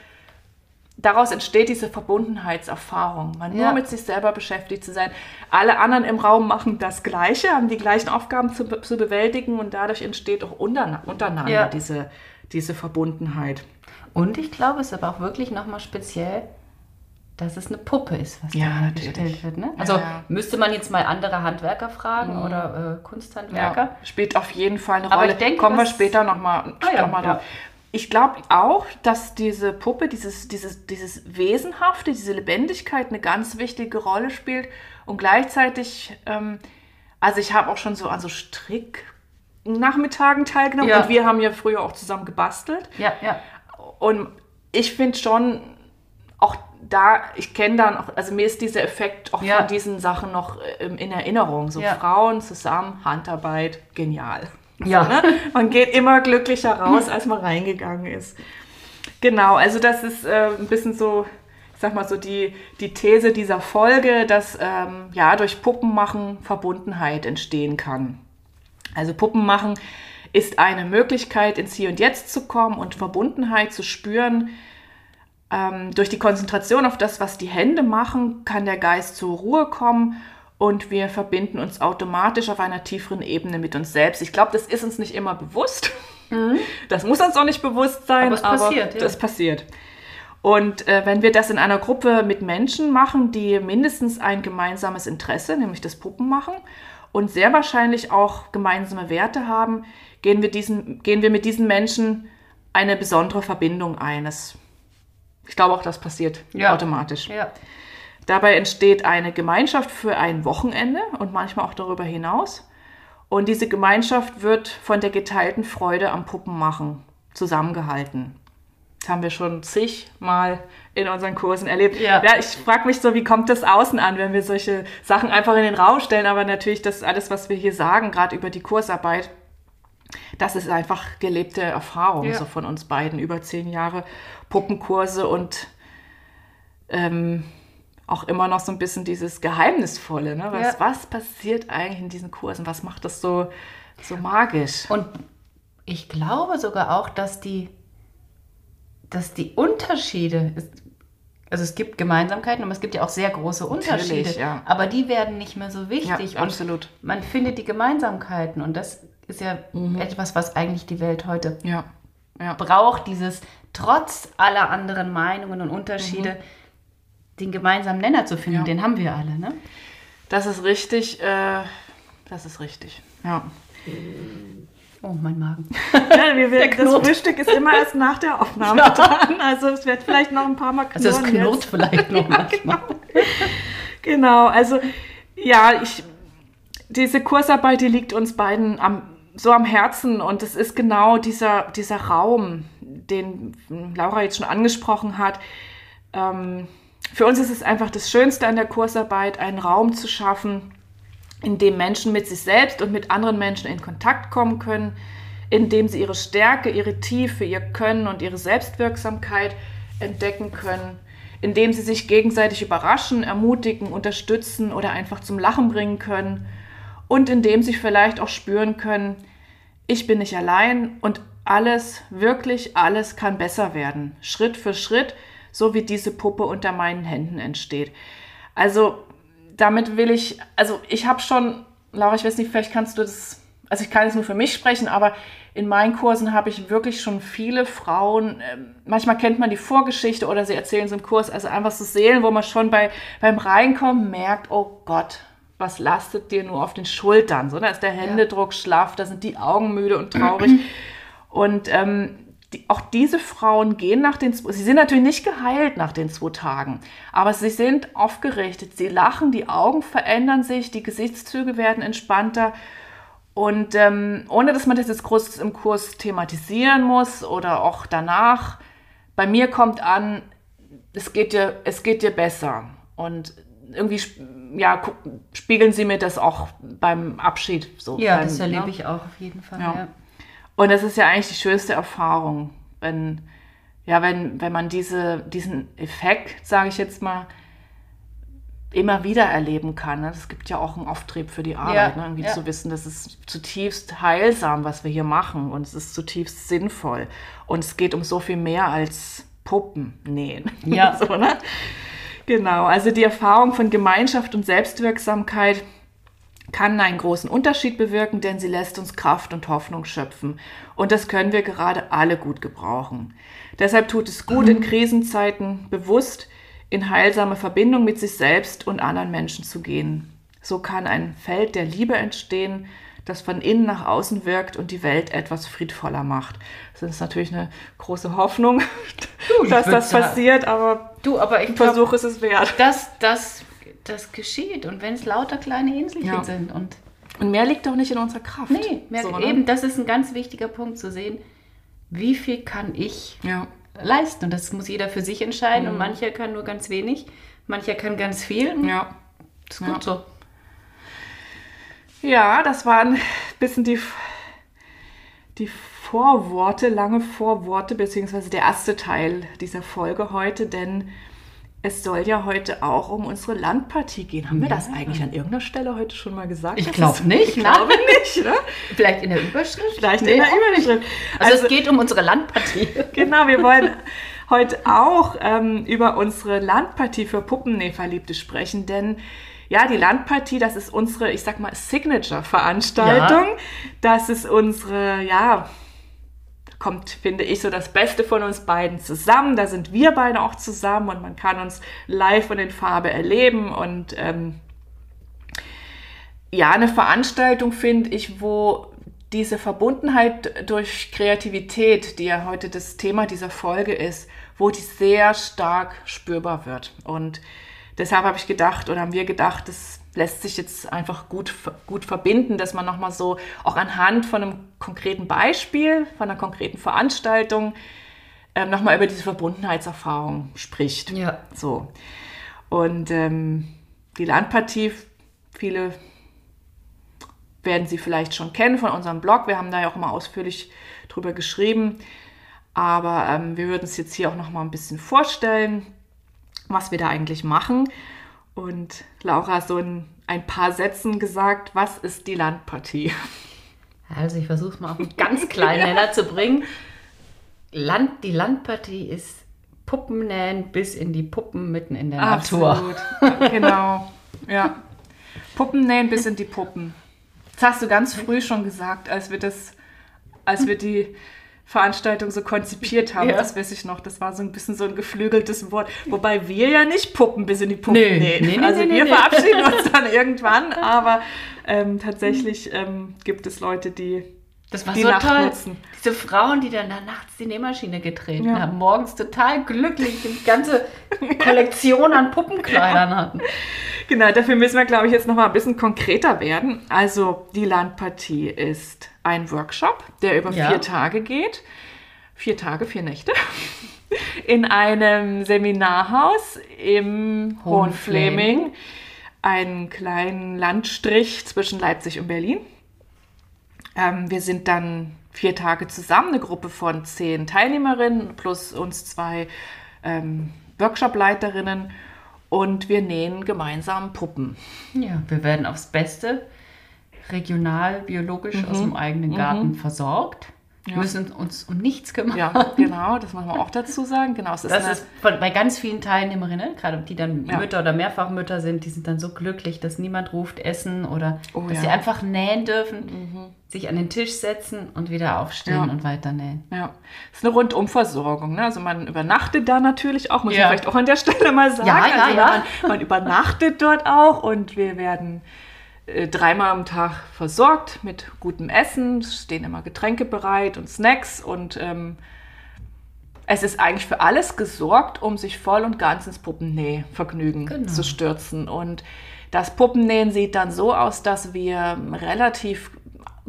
daraus entsteht diese Verbundenheitserfahrung, mal nur Ja. mit sich selber beschäftigt zu sein. Alle anderen im Raum machen das Gleiche, haben die gleichen Aufgaben zu, zu bewältigen und dadurch entsteht auch untereinander Ja. diese, diese Verbundenheit. Und ich glaube, es ist aber auch wirklich nochmal speziell, dass es eine Puppe ist, was Ja, da natürlich. gestellt wird. Ne? Also ja. müsste man jetzt mal andere Handwerker fragen oder äh, Kunsthandwerker. Ja, spielt auf jeden Fall eine Aber Rolle. ich denke, Kommen wir später nochmal Ah ja, noch mal drauf. Ich glaube auch, dass diese Puppe, dieses, dieses, dieses Wesenhafte, diese Lebendigkeit eine ganz wichtige Rolle spielt. Und gleichzeitig, ähm, also ich habe auch schon so an so Strick-Nachmittagen teilgenommen und wir haben ja früher auch zusammen gebastelt. Ja, ja. Und ich finde schon, auch da, ich kenne dann auch, also mir ist dieser Effekt auch Ja. von diesen Sachen noch ähm, in Erinnerung. So Ja. Frauen zusammen, Handarbeit, genial. Ja. Ne? Man geht immer glücklicher raus, als man reingegangen ist. Genau, also das ist äh, ein bisschen so, ich sag mal so die, die These dieser Folge, dass ähm, ja durch Puppenmachen Verbundenheit entstehen kann. Also Puppenmachen ist eine Möglichkeit, ins Hier und Jetzt zu kommen und Verbundenheit zu spüren. Ähm, durch die Konzentration auf das, was die Hände machen, kann der Geist zur Ruhe kommen und wir verbinden uns automatisch auf einer tieferen Ebene mit uns selbst. Ich glaube, das ist uns nicht immer bewusst. Das muss uns auch nicht bewusst sein, Aber es passiert, ja. das passiert. Und äh, wenn wir das in einer Gruppe mit Menschen machen, die mindestens ein gemeinsames Interesse, nämlich das Puppenmachen, und sehr wahrscheinlich auch gemeinsame Werte haben, gehen wir, diesen, gehen wir mit diesen Menschen eine besondere Verbindung ein. Das, ich glaube auch, das passiert Ja. automatisch. ja. Dabei entsteht eine Gemeinschaft für ein Wochenende und manchmal auch darüber hinaus. Und diese Gemeinschaft wird von der geteilten Freude am Puppenmachen zusammengehalten. Das haben wir schon zigmal in unseren Kursen erlebt. Ja. ich frage mich so, wie kommt das außen an, wenn wir solche Sachen einfach in den Raum stellen? Aber natürlich, das alles, was wir hier sagen, gerade über die Kursarbeit, das ist einfach gelebte Erfahrung Ja. so von uns beiden. Über zehn Jahre Puppenkurse und ähm, auch immer noch so ein bisschen dieses Geheimnisvolle. Ne? Was, Ja. was passiert eigentlich in diesen Kursen? Was macht das so, so magisch? Und ich glaube sogar auch, dass die, dass die Unterschiede, also es gibt Gemeinsamkeiten, aber es gibt ja auch sehr große Unterschiede. ja. Aber die werden nicht mehr so wichtig. Ja, absolut. Man findet die Gemeinsamkeiten. Und das ist ja Mhm. etwas, was eigentlich die Welt heute Ja, ja. braucht, dieses trotz aller anderen Meinungen und Unterschiede den gemeinsamen Nenner zu finden. Mhm. Ja. Den haben wir alle, ne? Das ist richtig. Äh, das ist richtig. Ja. Oh, mein Magen. ja wir, wir, das. Frühstück ist immer erst nach der Aufnahme dran. Also es wird vielleicht noch ein paar Mal knurren. Also es knurrt jetzt. vielleicht noch manchmal. Genau, also ja, ich, diese Kursarbeit, die liegt uns beiden am, so am Herzen und es ist genau dieser, dieser Raum, den Laura jetzt schon angesprochen hat. Ähm, für uns ist es einfach das Schönste an der Kursarbeit, einen Raum zu schaffen, in dem Menschen mit sich selbst und mit anderen Menschen in Kontakt kommen können, in dem sie ihre Stärke, ihre Tiefe, ihr Können und ihre Selbstwirksamkeit entdecken können, in dem sie sich gegenseitig überraschen, ermutigen, unterstützen oder einfach zum Lachen bringen können und in dem sie vielleicht auch spüren können, ich bin nicht allein und alles, wirklich alles kann besser werden, Schritt für Schritt, so wie diese Puppe unter meinen Händen entsteht. Also damit will ich, also ich habe schon, Laura, ich weiß nicht, vielleicht kannst du das, also ich kann jetzt nur für mich sprechen, aber in meinen Kursen habe ich wirklich schon viele Frauen, ähm, manchmal kennt man die Vorgeschichte oder sie erzählen so im Kurs, also einfach so Seelen, wo man schon bei, beim Reinkommen merkt, oh Gott, was lastet dir nur auf den Schultern? So, da ist der Händedruck schlaff, da sind die Augen müde und traurig. Und ähm, die, auch diese Frauen gehen nach den, sie sind natürlich nicht geheilt nach den zwei Tagen, aber sie sind aufgerichtet, sie lachen, die Augen verändern sich, die Gesichtszüge werden entspannter Und ähm, ohne dass man das jetzt groß im Kurs thematisieren muss oder auch danach, bei mir kommt an, es geht dir, es geht dir besser. Und irgendwie ja, spiegeln sie mir das auch beim Abschied so. Ja, beim, das erlebe ne? ich auch auf jeden Fall. Ja. ja. Und das ist ja eigentlich die schönste Erfahrung, wenn, ja, wenn, wenn man diese, diesen Effekt, sage ich jetzt mal, immer wieder erleben kann. Es ne? gibt ja auch einen Auftrieb für die Arbeit, ja, ne? irgendwie ja. zu wissen, das ist zutiefst heilsam, was wir hier machen und es ist zutiefst sinnvoll. Und es geht um so viel mehr als Puppen nähen. Ja. so, ne? Genau, also die Erfahrung von Gemeinschaft und Selbstwirksamkeit kann einen großen Unterschied bewirken, denn sie lässt uns Kraft und Hoffnung schöpfen. Und das können wir gerade alle gut gebrauchen. Deshalb tut es gut, in Krisenzeiten bewusst in heilsame Verbindung mit sich selbst und anderen Menschen zu gehen. So kann ein Feld der Liebe entstehen, das von innen nach außen wirkt und die Welt etwas friedvoller macht. Das ist natürlich eine große Hoffnung, du, dass das passiert, aber, du, aber ich versuche es es wert. Dass das, das geschieht und wenn es lauter kleine Inselchen ja. sind und und mehr liegt doch nicht in unserer Kraft. Nee, mehr, so, ne? eben, das ist ein ganz wichtiger Punkt zu sehen. Wie viel kann ich ja. leisten? Und das muss jeder für sich entscheiden. Mhm. Und mancher kann nur ganz wenig, mancher kann ganz viel. Ja. Das ist gut ja. so. Ja, das waren ein bisschen die, die Vorworte, lange Vorworte, beziehungsweise der erste Teil dieser Folge heute, denn es soll ja heute auch um unsere Landpartie gehen. Haben ja. wir das eigentlich an irgendeiner Stelle heute schon mal gesagt? Ich glaube nicht. Ich glaube nicht, ne? Vielleicht in der Überschrift? Vielleicht nee, in der Überschrift. Also, also, es geht um unsere Landpartie. Genau, wir wollen heute auch ähm, über unsere Landpartie für Puppennähverliebte sprechen, denn ja, die Landpartie, das ist unsere, ich sag mal, Signature-Veranstaltung. Ja. Das ist unsere, ja, kommt, finde ich, so das Beste von uns beiden zusammen. Da sind wir beide auch zusammen und man kann uns live und in Farbe erleben und ähm, ja, eine Veranstaltung finde ich, wo diese Verbundenheit durch Kreativität, die ja heute das Thema dieser Folge ist, wo die sehr stark spürbar wird. Und deshalb habe ich gedacht oder haben wir gedacht, das lässt sich jetzt einfach gut, gut verbinden, dass man nochmal so auch anhand von einem konkreten Beispiel, von einer konkreten Veranstaltung ähm, nochmal über diese Verbundenheitserfahrung spricht. Ja. So. Und ähm, die Landpartie, viele werden sie vielleicht schon kennen von unserem Blog. Wir haben da ja auch mal ausführlich drüber geschrieben. Aber ähm, wir würden es jetzt hier auch noch mal ein bisschen vorstellen was wir da eigentlich machen. Und Laura hat so in ein paar Sätzen gesagt, was ist die Landpartie? Also ich versuche es mal auf einen ganz kleinen Nenner zu bringen. Land, die Landpartie ist Puppennähen bis in die Puppen mitten in der Absolut. Natur. genau, ja. Puppennähen bis in die Puppen. Das hast du ganz früh schon gesagt, als wir das, als wir die Veranstaltung so konzipiert haben. Ja. Das weiß ich noch. Das war so ein bisschen so ein geflügeltes Wort. Wobei wir ja nicht Puppen bis in die Puppen nee, nähen. Nee, nee, also wir verabschieden uns dann irgendwann, aber ähm, tatsächlich ähm, gibt es Leute, die das war die so Nacht toll. Nutzen. Diese Frauen, die dann da nachts die Nähmaschine getreten ja. haben, morgens total glücklich die ganze Kollektion an Puppenkleidern hatten. Genau, dafür müssen wir, glaube ich, jetzt noch mal ein bisschen konkreter werden. Also die Landpartie ist ein Workshop, der über ja. vier Tage geht. Vier Tage, vier Nächte. In einem Seminarhaus im Hohenfleming. Einen kleinen Landstrich zwischen Leipzig und Berlin. Ähm, wir sind dann vier Tage zusammen, eine Gruppe von zehn Teilnehmerinnen plus uns zwei ähm, Workshop-Leiterinnen und wir nähen gemeinsam Puppen. Ja, wir werden aufs Beste regional, biologisch mhm. aus dem eigenen Garten mhm. versorgt. Wir ja. müssen uns um nichts kümmern. Ja, genau, das muss man auch dazu sagen. Genau, es ist das ist von, bei ganz vielen Teilnehmerinnen, gerade die dann ja. Mütter oder Mehrfachmütter sind, die sind dann so glücklich, dass niemand ruft Essen oder oh, dass ja. sie einfach nähen dürfen, mhm. sich an den Tisch setzen und wieder aufstehen und weiter nähen. Ja, es ist eine Rundumversorgung. Ne? Also man übernachtet da natürlich auch, muss ich vielleicht auch an der Stelle mal sagen. Ja, ja, also ja. Man, man übernachtet dort auch und wir werden dreimal am Tag versorgt mit gutem Essen. Es stehen immer Getränke bereit und Snacks und ähm, es ist eigentlich für alles gesorgt, um sich voll und ganz ins Puppennähvergnügen genau. zu stürzen. Und das Puppennähen sieht dann so aus, dass wir relativ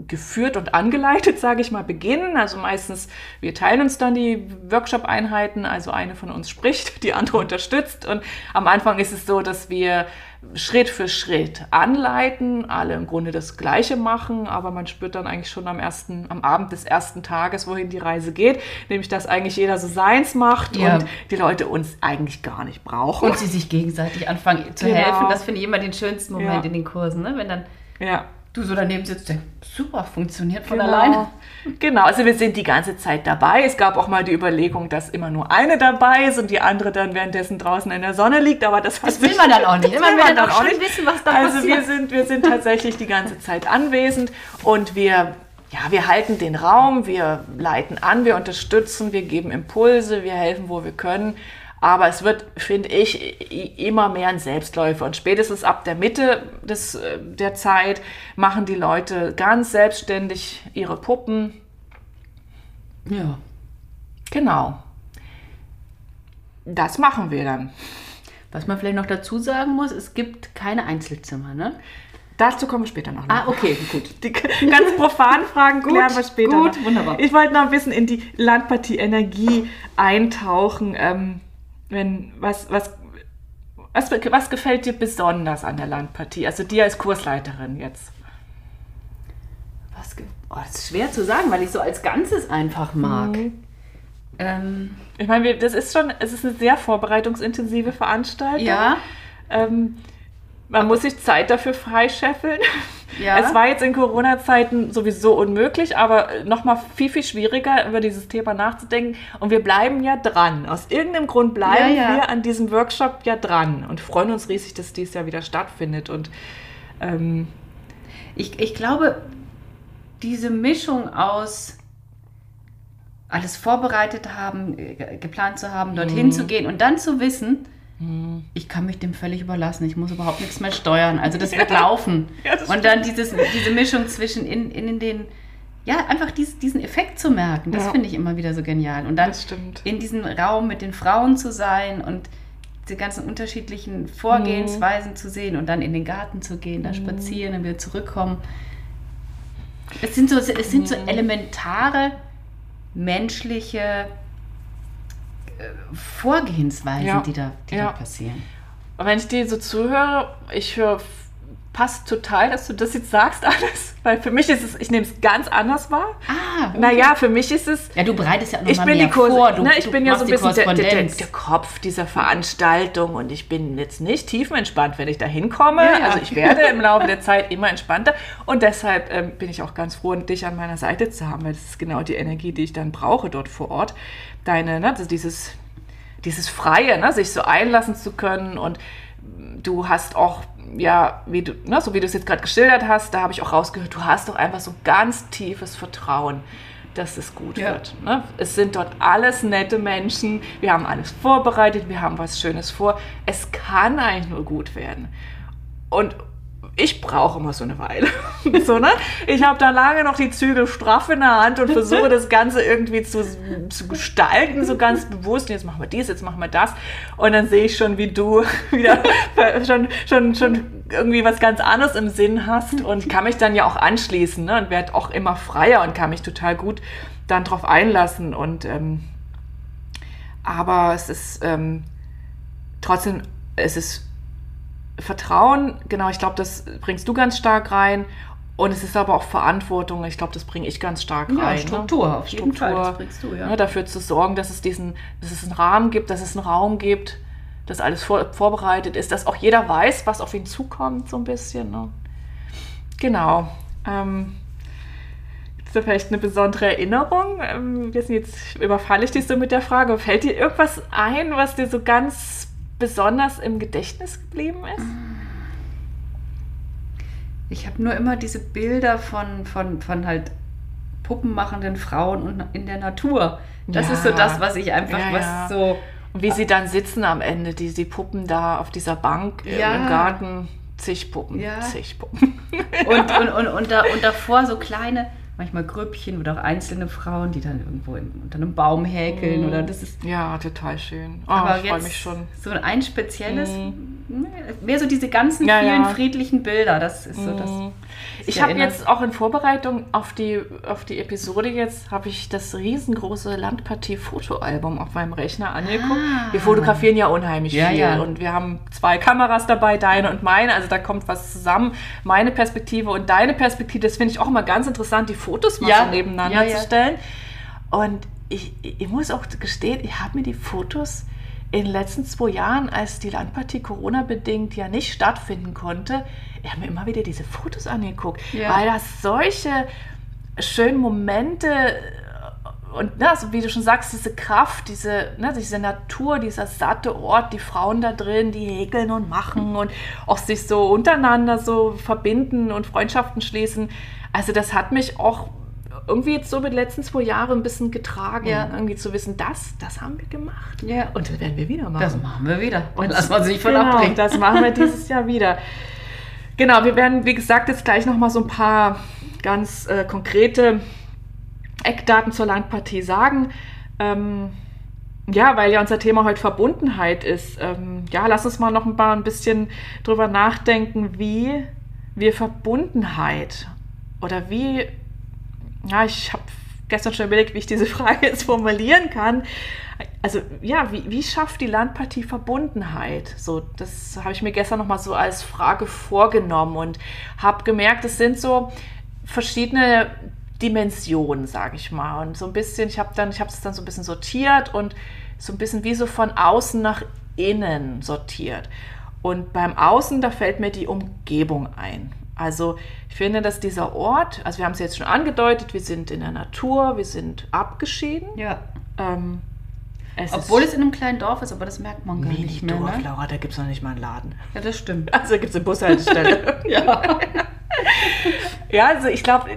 geführt und angeleitet, sage ich mal, beginnen. Also meistens, wir teilen uns dann die Workshop-Einheiten, also eine von uns spricht, die andere unterstützt. Und am Anfang ist es so, dass wir Schritt für Schritt anleiten, alle im Grunde das Gleiche machen, aber man spürt dann eigentlich schon am ersten, am Abend des ersten Tages, wohin die Reise geht, nämlich dass eigentlich jeder so seins macht ja. und die Leute uns eigentlich gar nicht brauchen. Und sie sich gegenseitig anfangen zu genau. helfen. Das finde ich immer den schönsten Moment ja. in den Kursen, ne? wenn dann ja du so daneben sitzt, denkst, super, funktioniert von genau. alleine. Genau, also wir sind die ganze Zeit dabei. Es gab auch mal die Überlegung, dass immer nur eine dabei ist und die andere dann währenddessen draußen in der Sonne liegt, aber das, das will man dann auch nicht. Man will dann auch nicht wissen, was da also passiert. Also wir sind, wir sind tatsächlich die ganze Zeit anwesend und wir ja, wir halten den Raum, wir leiten an, wir unterstützen, wir geben Impulse, wir helfen, wo wir können. Aber es wird, finde ich, immer mehr ein Selbstläufer. Und spätestens ab der Mitte des, äh, der Zeit machen die Leute ganz selbstständig ihre Puppen. Ja. Genau. Das machen wir dann. Was man vielleicht noch dazu sagen muss, es gibt keine Einzelzimmer, ne? Dazu kommen wir später noch. Ah, okay, gut. Die ganz profanen Fragen klären wir später gut, noch. wunderbar. Ich wollte noch ein bisschen in die Landpartie Energie eintauchen. Ähm, wenn, was, was, was, was gefällt dir besonders an der Landpartie? Also dir als Kursleiterin jetzt. Was, oh, das ist schwer zu sagen, weil ich so als Ganzes einfach mag. Mhm. Ähm, ich meine, das ist schon, es ist eine sehr vorbereitungsintensive Veranstaltung. Ja. Ähm, man muss sich Zeit dafür freischeffeln. Ja. Es war jetzt in Corona-Zeiten sowieso unmöglich, aber nochmal viel, viel schwieriger, über dieses Thema nachzudenken. Und wir bleiben ja dran. Aus irgendeinem Grund bleiben ja, ja. wir an diesem Workshop ja dran und freuen uns riesig, dass dies ja wieder stattfindet. Und ähm, ich, ich glaube, diese Mischung aus alles vorbereitet haben, äh, geplant zu haben, dorthin mhm. zu gehen und dann zu wissen. Ich kann mich dem völlig überlassen. Ich muss überhaupt nichts mehr steuern. Also das wird ja. laufen. Ja, das und dann dieses, diese Mischung zwischen in, in den, ja, einfach dies, diesen Effekt zu merken, das ja. finde ich immer wieder so genial. Und dann in diesem Raum mit den Frauen zu sein und diese ganzen unterschiedlichen Vorgehensweisen mhm. zu sehen und dann in den Garten zu gehen, da mhm. spazieren und wieder zurückkommen. Es sind so, es sind so hm. elementare menschliche Vorgehensweisen, ja. die, da, die ja. da passieren. wenn ich dir so zuhöre, ich höre passt total, dass du das jetzt sagst alles, weil für mich ist es, ich nehme es ganz anders wahr. Ah, okay. Naja, für mich ist es... Ja, du bereitest ja noch ich mal bin mehr die Kurse, vor. Du, ne, ich bin ja so ein bisschen der, der, der, Kopf dieser Veranstaltung und ich bin jetzt nicht tiefenentspannt, wenn ich da hinkomme. Ja, ja. Also ich werde im Laufe der Zeit immer entspannter und deshalb ähm, bin ich auch ganz froh, dich an meiner Seite zu haben, weil das ist genau die Energie, die ich dann brauche dort vor Ort. Deine, ne, also dieses dieses Freie, ne, sich so einlassen zu können und du hast auch, ja, wie du, ne, so wie du es jetzt gerade geschildert hast, da habe ich auch rausgehört, du hast doch einfach so ganz tiefes Vertrauen, dass es gut ja. wird. Ne? Es sind dort alles nette Menschen, wir haben alles vorbereitet, wir haben was Schönes vor. Es kann eigentlich nur gut werden. Und ich brauche immer so eine Weile. so, ne? Ich habe da lange noch die Zügel straff in der Hand und versuche das Ganze irgendwie zu, zu gestalten, so ganz bewusst. Jetzt machen wir dies, jetzt machen wir das. Und dann sehe ich schon, wie du wieder schon, schon, schon irgendwie was ganz anderes im Sinn hast und kann mich dann ja auch anschließen ne? und werde auch immer freier und kann mich total gut dann drauf einlassen. Und ähm, aber es ist ähm, trotzdem, es ist Vertrauen, genau, ich glaube, das bringst du ganz stark rein. Und es ist aber auch Verantwortung. Ich glaube, das bringe ich ganz stark rein. Ja, ne? Struktur, ne? auf jeden Struktur, Fall. Das bringst du, ja. Ne, dafür zu sorgen, dass es diesen, dass es einen Rahmen gibt, dass es einen Raum gibt, dass alles vor, vorbereitet ist, dass auch jeder weiß, was auf ihn zukommt, so ein bisschen. Ne? Genau. Ähm, ist da vielleicht eine besondere Erinnerung? Ähm, jetzt überfalle ich dich so mit der Frage. Fällt dir irgendwas ein, was dir so ganz besonders im Gedächtnis geblieben ist? Ich habe nur immer diese Bilder von, von, von halt puppenmachenden Frauen in der Natur. Das ja. ist so das, was ich einfach, ja, was so. Und wie sie dann sitzen am Ende, die, die Puppen da auf dieser Bank ja. im Garten, zig Puppen, ja. zig Puppen. Und, und, und, und, da, und davor so kleine, manchmal Grüppchen oder auch einzelne Frauen, die dann irgendwo in, unter einem Baum häkeln oder das ist. Ja, total schön. Oh, aber ich freue jetzt mich schon. so ein spezielles, mehr so diese ganzen Ja, vielen ja. friedlichen Bilder, das ist so das. Ich sehr habe erinnert- jetzt auch in Vorbereitung auf die, auf die Episode jetzt, habe ich das riesengroße Landpartie-Fotoalbum auf meinem Rechner angeguckt. Ah. Wir fotografieren ja unheimlich Ja, viel und wir haben zwei Kameras dabei, deine und meine, also da kommt was zusammen. Meine Perspektive und deine Perspektive, das finde ich auch immer ganz interessant, die Fotos mal Ja. so nebeneinander Ja, zu stellen. Und ich, ich muss auch gestehen, ich habe mir die Fotos in den letzten zwei Jahren, als die Landpartie Corona-bedingt ja nicht stattfinden konnte, ich habe mir immer wieder diese Fotos angeguckt, weil das solche schönen Momente und ne, also wie du schon sagst, diese Kraft, diese, ne, diese Natur, dieser satte Ort, die Frauen da drin, die häkeln und machen und auch sich so untereinander so verbinden und Freundschaften schließen. Also das hat mich auch irgendwie jetzt so mit den letzten zwei Jahren ein bisschen getragen. Ja. Irgendwie zu wissen, das, das haben wir gemacht. Ja, Und das werden wir wieder machen. das machen wir wieder. Und lass man sich von genau, abbringen. das machen wir dieses Jahr wieder. Genau, wir werden, wie gesagt, jetzt gleich nochmal so ein paar ganz äh, konkrete Eckdaten zur Landpartie sagen. Ähm, ja, weil ja unser Thema heute Verbundenheit ist. Ähm, ja, lass uns mal noch ein, paar, ein bisschen drüber nachdenken, wie wir Verbundenheit oder wie, ja, ich habe gestern schon überlegt, wie ich diese Frage jetzt formulieren kann. Also ja, wie, wie schafft die Landpartie Verbundenheit? So, das habe ich mir gestern noch mal so als Frage vorgenommen und habe gemerkt, es sind so verschiedene Dimensionen, sage ich mal. Und so ein bisschen, ich habe dann, ich habe es dann so ein bisschen sortiert und so ein bisschen wie so von außen nach innen sortiert. Und beim Außen, da fällt mir die Umgebung ein. Also ich finde, dass dieser Ort, also wir haben es jetzt schon angedeutet, wir sind in der Natur, wir sind abgeschieden. Ja. Ähm, es Obwohl es in einem kleinen Dorf ist, aber das merkt man gar nicht mehr. Dorf, Ne? Laura, da gibt es noch nicht mal einen Laden. Ja, das stimmt. Also gibt es eine Bushaltestelle. Ja. ja, also ich glaube,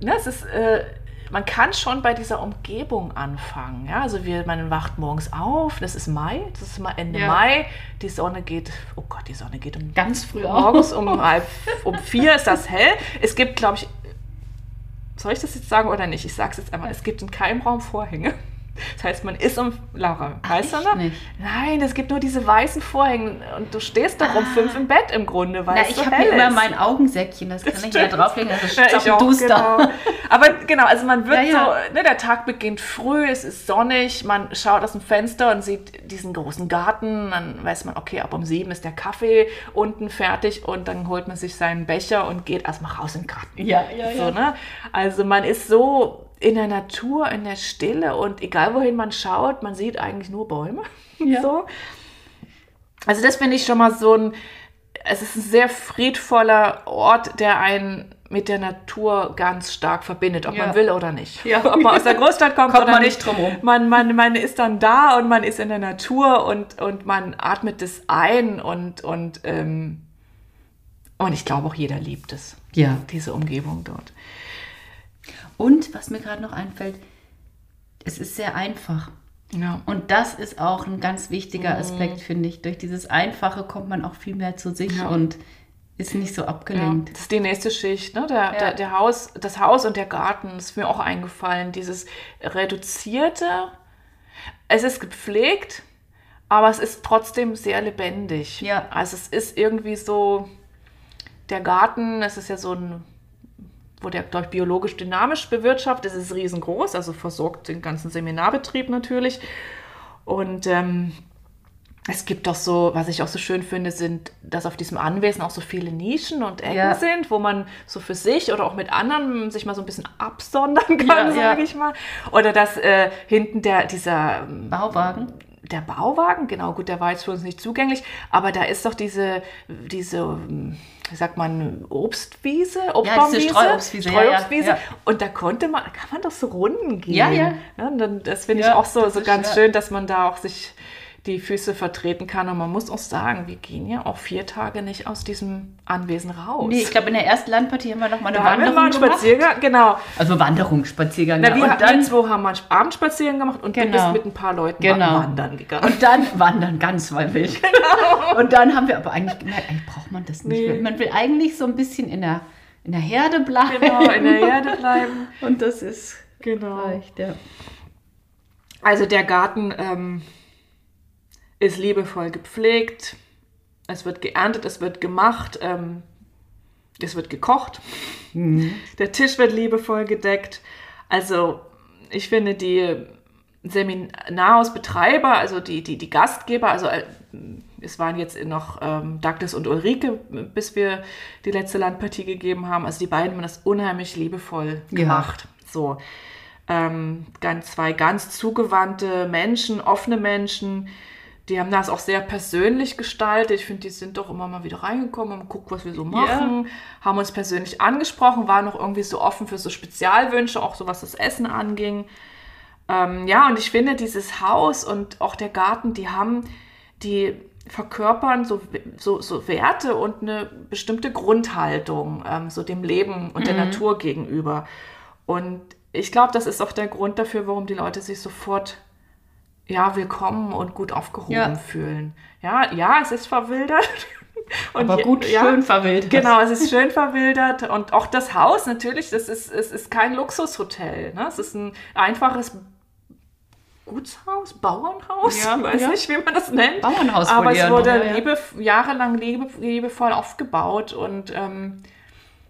ne, es ist, äh, man kann schon bei dieser Umgebung anfangen. Ja? Also wir, man wacht morgens auf, das ist Mai, das ist mal Ende Ja. Mai, die Sonne geht, oh Gott, die Sonne geht um Ganz früh auf. morgens um halb, um vier ist das hell. Es gibt, glaube ich, soll ich das jetzt sagen oder nicht? Ich sage es jetzt einmal, es gibt in keinem Raum Vorhänge. Das heißt, man ist um, Laura, Ach, weißt du noch? nicht? Nein, es gibt nur diese weißen Vorhänge und du stehst doch um fünf im Bett im Grunde, weil Na, es ich so habe hier immer mein Augensäckchen, das kann ich da stimmt. drauflegen, das ist Ja, auch, duster. genau. Aber genau, also man wird Ja, ja. so, ne, der Tag beginnt früh, es ist sonnig, man schaut aus dem Fenster und sieht diesen großen Garten, dann weiß man, okay, ab um sieben ist der Kaffee unten fertig und dann holt man sich seinen Becher und geht erstmal raus in den Garten. Ja, ja, So, ja. ne? Also man ist so in der Natur, in der Stille und egal wohin man schaut, man sieht eigentlich nur Bäume. Ja. So. Also das finde ich schon mal so ein, es ist ein sehr friedvoller Ort, der einen mit der Natur ganz stark verbindet, ob Ja. man will oder nicht. Ja. Ob man aus der Großstadt kommt, Kommt oder man nicht. drum rum. Man, man, man ist dann da und man ist in der Natur und, und man atmet das ein und, und, ähm, und ich glaube auch jeder liebt es, Ja. diese Umgebung dort. Und was mir gerade noch einfällt, es ist sehr einfach. Ja. Und das ist auch ein ganz wichtiger Aspekt, finde ich. Durch dieses Einfache kommt man auch viel mehr zu sich Ja. und ist nicht so Ja, abgelenkt. das ist die nächste Schicht, ne? Der, Ja. der, der Haus, das Haus und der Garten ist mir auch eingefallen. Dieses reduzierte, es ist gepflegt, aber es ist trotzdem sehr lebendig. Ja. Also es ist irgendwie so, der Garten, es ist ja so ein, wo der, glaube ich, biologisch dynamisch bewirtschaftet, es ist riesengroß, also versorgt den ganzen Seminarbetrieb natürlich. Und ähm, es gibt doch so, was ich auch so schön finde, sind, dass auf diesem Anwesen auch so viele Nischen und Ecken Ja. sind, wo man so für sich oder auch mit anderen sich mal so ein bisschen absondern kann, Ja, sage ja. ich mal. Oder dass äh, hinten der, dieser ähm, Bauwagen. der Bauwagen, genau, gut, der war jetzt für uns nicht zugänglich, aber da ist doch diese, diese, wie sagt man, Obstwiese, Obstbaumwiese, Streuobstwiese, ja, Streuobstwiese. ja, ja. Und da konnte man, kann man doch so Runden gehen. Ja, ja. und dann, das finde ich Ja, auch so, so ganz schön, dass man da auch sich die Füße vertreten kann. Und man muss auch sagen, wir gehen ja auch vier Tage nicht aus diesem Anwesen raus. Nee, ich glaube, in der ersten Landpartie haben wir noch mal eine da haben wir mal Wanderung einen gemacht. Spaziergang, genau. Also Wanderung, Spaziergang. Na, ja. wir, und wir dann, zwei haben mal einen Abendspaziergang gemacht und du Genau. bist mit ein paar Leuten Genau. wandern gegangen. und dann wandern ganz wild. Genau. Und dann haben wir aber eigentlich gemerkt, eigentlich braucht man das nicht. Nee. Man will eigentlich so ein bisschen in der, in der Herde bleiben. Genau, in der Herde bleiben. Und das ist Genau. reicht, ja. Also der Garten ähm, ist liebevoll gepflegt. Es wird geerntet, es wird gemacht, ähm, es wird gekocht. Der Tisch wird liebevoll gedeckt. Also ich finde die Seminarhausbetreiber, also die, die, die Gastgeber, also äh, es waren jetzt noch ähm, Douglas und Ulrike, bis wir die letzte Landpartie gegeben haben. Also die beiden haben das unheimlich liebevoll Ja. gemacht. So ähm, ganz, zwei ganz zugewandte Menschen, offene Menschen. Die haben das auch sehr persönlich gestaltet. Ich finde, die sind doch immer mal wieder reingekommen, haben geguckt, was wir so machen, haben uns persönlich angesprochen, waren noch irgendwie so offen für so Spezialwünsche, auch so was das Essen anging. Ähm, ja, und ich finde, dieses Haus und auch der Garten, die haben, die verkörpern so, so, so Werte und eine bestimmte Grundhaltung, ähm, so dem Leben und der Natur gegenüber. Und ich glaube, das ist auch der Grund dafür, warum die Leute sich sofort ja, willkommen und gut aufgehoben Ja. fühlen. Ja, ja, es ist verwildert. Und Aber gut, schön verwildert. Genau, es ist schön verwildert und auch das Haus natürlich, das ist, es ist kein Luxushotel. Ne? Es ist ein einfaches Gutshaus, Bauernhaus, Ja, ich weiß ja. nicht, wie man das nennt. Bauernhaus Aber es wurde noch, ja, ja. liebe, jahrelang liebe, liebevoll aufgebaut und ähm,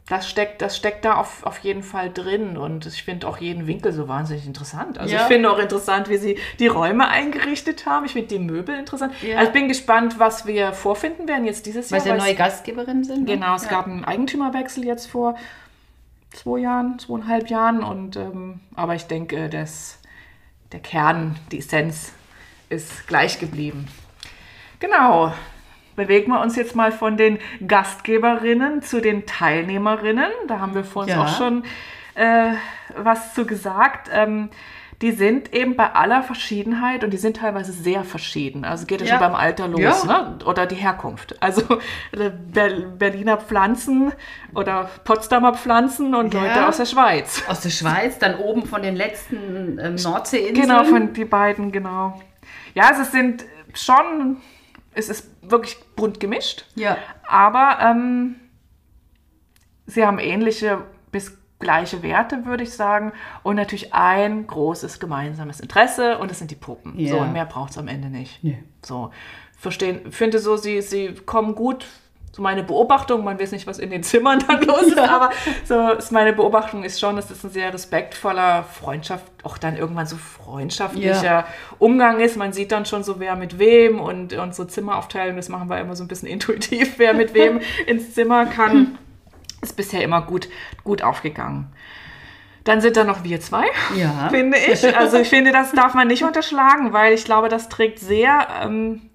das steckt, das steckt da auf, auf jeden Fall drin und ich finde auch jeden Winkel so wahnsinnig interessant. Also Ja. ich finde auch interessant, wie sie die Räume eingerichtet haben. Ich finde die Möbel interessant. Ja. Also ich bin gespannt, was wir vorfinden werden jetzt dieses Jahr. sie ja weil es- neue Gastgeberin sind. ne? Genau, es ja. gab einen Eigentümerwechsel jetzt vor zwei Jahren, zweieinhalb Jahren. Und, ähm, aber ich denke, dass der Kern, die Essenz ist gleich geblieben. Genau. Bewegen wir uns jetzt mal von den Gastgeberinnen zu den Teilnehmerinnen. Da haben wir vor uns Ja. auch schon äh, was zu gesagt. Ähm, die sind eben bei aller Verschiedenheit und die sind teilweise sehr verschieden. Also geht ja, Ja. schon beim Alter los, Ja. ne? oder die Herkunft. Also äh, Ber Berliner Pflanzen oder Potsdamer Pflanzen und Ja. Leute aus der Schweiz. Aus der Schweiz, dann oben von den letzten ähm, Nordseeinseln. Genau, von die beiden, genau. Ja, also es sind schon, es ist wirklich bunt gemischt. Ja. Aber ähm, sie haben ähnliche bis gleiche Werte, würde ich sagen. Und natürlich ein großes gemeinsames Interesse und das sind die Puppen. Ja. So, und mehr braucht es am Ende nicht. Nee. So, verstehen, finde so, sie, sie kommen gut. So meine Beobachtung, man weiß nicht, was in den Zimmern dann los ist, aber so ist meine Beobachtung ist schon, dass das ein sehr respektvoller Freundschaft, auch dann irgendwann so freundschaftlicher Ja. Umgang ist. Man sieht dann schon so, wer mit wem und unsere Zimmeraufteilung, das machen wir immer so ein bisschen intuitiv, wer mit wem ins Zimmer kann. Ist bisher immer gut, gut aufgegangen. Dann sind da noch wir zwei, Ja. finde ich. Also ich finde, das darf man nicht unterschlagen, weil ich glaube, das trägt sehr, ähm,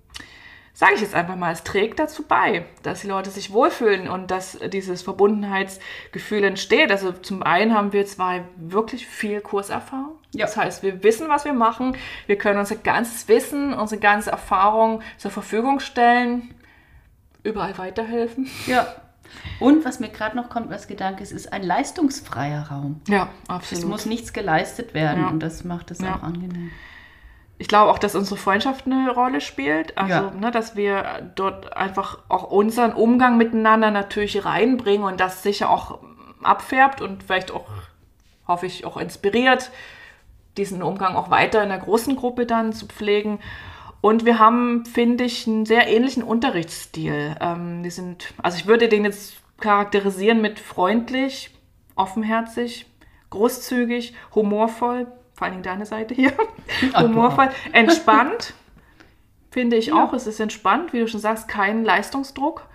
sage ich jetzt einfach mal, es trägt dazu bei, dass die Leute sich wohlfühlen und dass dieses Verbundenheitsgefühl entsteht. Also zum einen haben wir zwei wirklich viel Kurserfahrung. Ja. Das heißt, wir wissen, was wir machen. Wir können unser ganzes Wissen, unsere ganze Erfahrung zur Verfügung stellen, überall weiterhelfen. ja. Und was mir gerade noch kommt als Gedanke, es ist ein leistungsfreier Raum. Ja, Es absolut. muss nichts geleistet werden Ja. und das macht es Ja. auch angenehm. Ich glaube auch, dass unsere Freundschaft eine Rolle spielt. Also, Ja. ne, dass wir dort einfach auch unseren Umgang miteinander natürlich reinbringen und das sicher auch abfärbt und vielleicht auch, hoffe ich, auch inspiriert, diesen Umgang auch weiter in der großen Gruppe dann zu pflegen. Und wir haben, finde ich, einen sehr ähnlichen Unterrichtsstil. Ähm, wir sind, also ich würde den jetzt charakterisieren mit freundlich, offenherzig, großzügig, humorvoll, vor allen Dingen deine Seite hier, humorvoll, entspannt, finde ich auch. Es ist entspannt, wie du schon sagst, kein Leistungsdruck,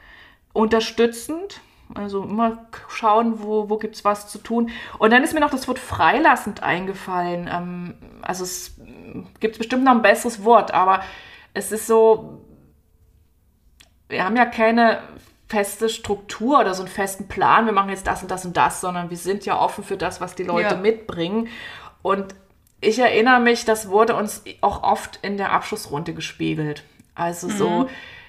unterstützend. Also immer schauen, wo, wo gibt es was zu tun. Und dann ist mir noch das Wort freilassend eingefallen. Ähm, also es gibt bestimmt noch ein besseres Wort, aber es ist so, wir haben ja keine feste Struktur oder so einen festen Plan, wir machen jetzt das und das und das, sondern wir sind ja offen für das, was die Leute Ja. mitbringen. Und ich erinnere mich, das wurde uns auch oft in der Abschlussrunde gespiegelt. Also so,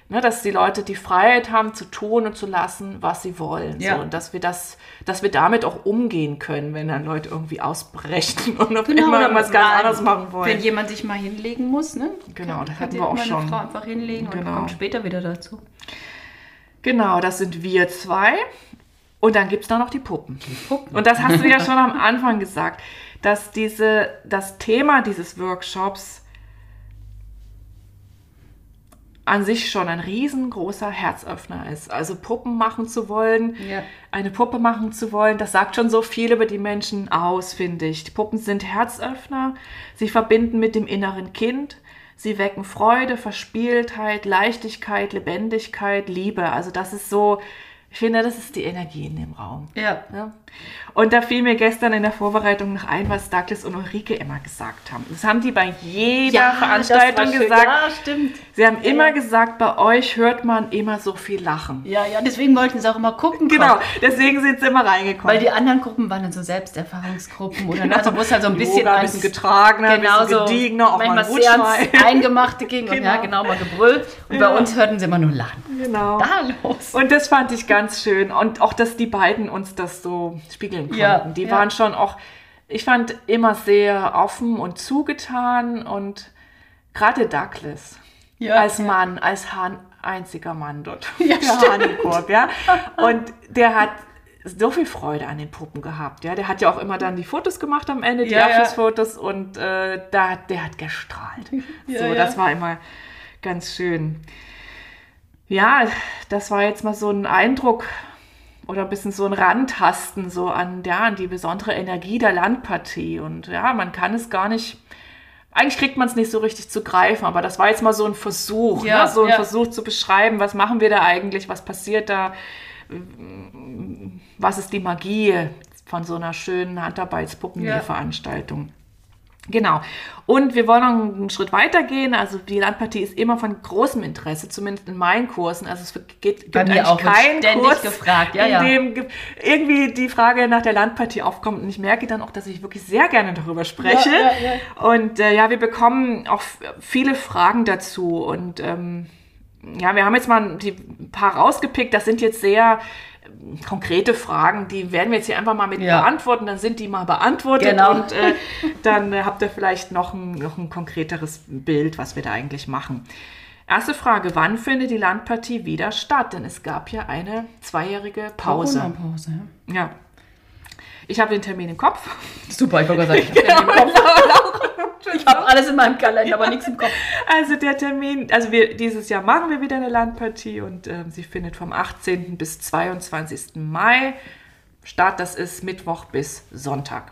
ne, dass die Leute die Freiheit haben zu tun und zu lassen, was sie wollen. Ja. So, und dass wir das, dass wir damit auch umgehen können, wenn dann Leute irgendwie ausbrechen und auf Genau, immer was ganz anderes machen wollen. Wenn jemand sich mal hinlegen muss, ne? Genau, das hatten wir auch schon. Frau einfach hinlegen Genau. und kommt später wieder dazu. Genau, das sind wir zwei. Und dann gibt es da noch die Puppen. die Puppen. Und das hast du ja schon am Anfang gesagt, dass diese, das Thema dieses Workshops an sich schon ein riesengroßer Herzöffner ist. Also Puppen machen zu wollen, ja. eine Puppe machen zu wollen, das sagt schon so viel über die Menschen aus, finde ich. Die Puppen sind Herzöffner, sie verbinden mit dem inneren Kind, sie wecken Freude, Verspieltheit, Leichtigkeit, Lebendigkeit, Liebe. Also das ist so ich finde, das ist die Energie in dem Raum. Ja. ja. Und da fiel mir gestern in der Vorbereitung noch ein, was Douglas und Ulrike immer gesagt haben. Das haben die bei jeder ja, Veranstaltung gesagt. Ja, stimmt. Sie haben ja. immer gesagt, bei euch hört man immer so viel Lachen. Ja, ja, deswegen wollten sie auch immer gucken. Genau, kommen. deswegen sind sie immer reingekommen. Weil die anderen Gruppen waren dann so Selbsterfahrungsgruppen oder genau. also wo es halt so ein bisschen Yoga, ein bisschen getragener, genau ein bisschen gediegener, auch manchmal mal sehr ans Eingemachte ging genau. und ja, genau. genau, mal gebrüllt. Und bei uns hörten sie immer nur Lachen. Genau. Da los. Und das fand ich ganz schön. Und auch, dass die beiden uns das so spiegeln konnten. Ja, die ja. waren schon auch, ich fand immer sehr offen und zugetan und gerade Douglas ja, als Mann, als Han, einziger Mann dort, ja, der Hanekorb, ja. Und der hat so viel Freude an den Puppen gehabt, ja. Der hat ja auch immer dann die Fotos gemacht am Ende, die ja, Abschlussfotos und äh, da, der hat gestrahlt. so, das war immer ganz schön. Ja, das war jetzt mal so ein Eindruck oder ein bisschen so ein Randtasten so an, ja, an die besondere Energie der Landpartie. Und ja, man kann es gar nicht, eigentlich kriegt man es nicht so richtig zu greifen, aber das war jetzt mal so ein Versuch, ja, ne? so ein ja. Versuch zu beschreiben, was machen wir da eigentlich, was passiert da, was ist die Magie von so einer schönen Handarbeitspuppenveranstaltung. Ja. Genau. Und wir wollen noch einen Schritt weiter gehen. Also die Landpartie ist immer von großem Interesse, zumindest in meinen Kursen. Also es geht, gibt eigentlich auch keinen Kurs, gefragt. Ja, in ja. dem irgendwie die Frage nach der Landpartie aufkommt. Und ich merke dann auch, dass ich wirklich sehr gerne darüber spreche. Ja, und äh, ja, wir bekommen auch viele Fragen dazu. Und ähm, ja, wir haben jetzt mal die paar rausgepickt. Das sind jetzt sehr konkrete Fragen, die werden wir jetzt hier einfach mal mit ja. beantworten, dann sind die mal beantwortet genau. und äh, dann äh, habt ihr vielleicht noch ein, noch ein konkreteres Bild, was wir da eigentlich machen. Erste Frage, wann findet die Landpartie wieder statt? Denn es gab ja eine zweijährige Pause. Pause ja. Ich habe den Termin im Kopf. Super, ich wollte gerade sagen, ich habe den im Kopf. Ich habe alles in meinem Kalender, aber nichts im Kopf. Also der Termin, also wir dieses Jahr machen wir wieder eine Landpartie und äh, sie findet vom 18. bis 22. Mai statt. Das ist Mittwoch bis Sonntag.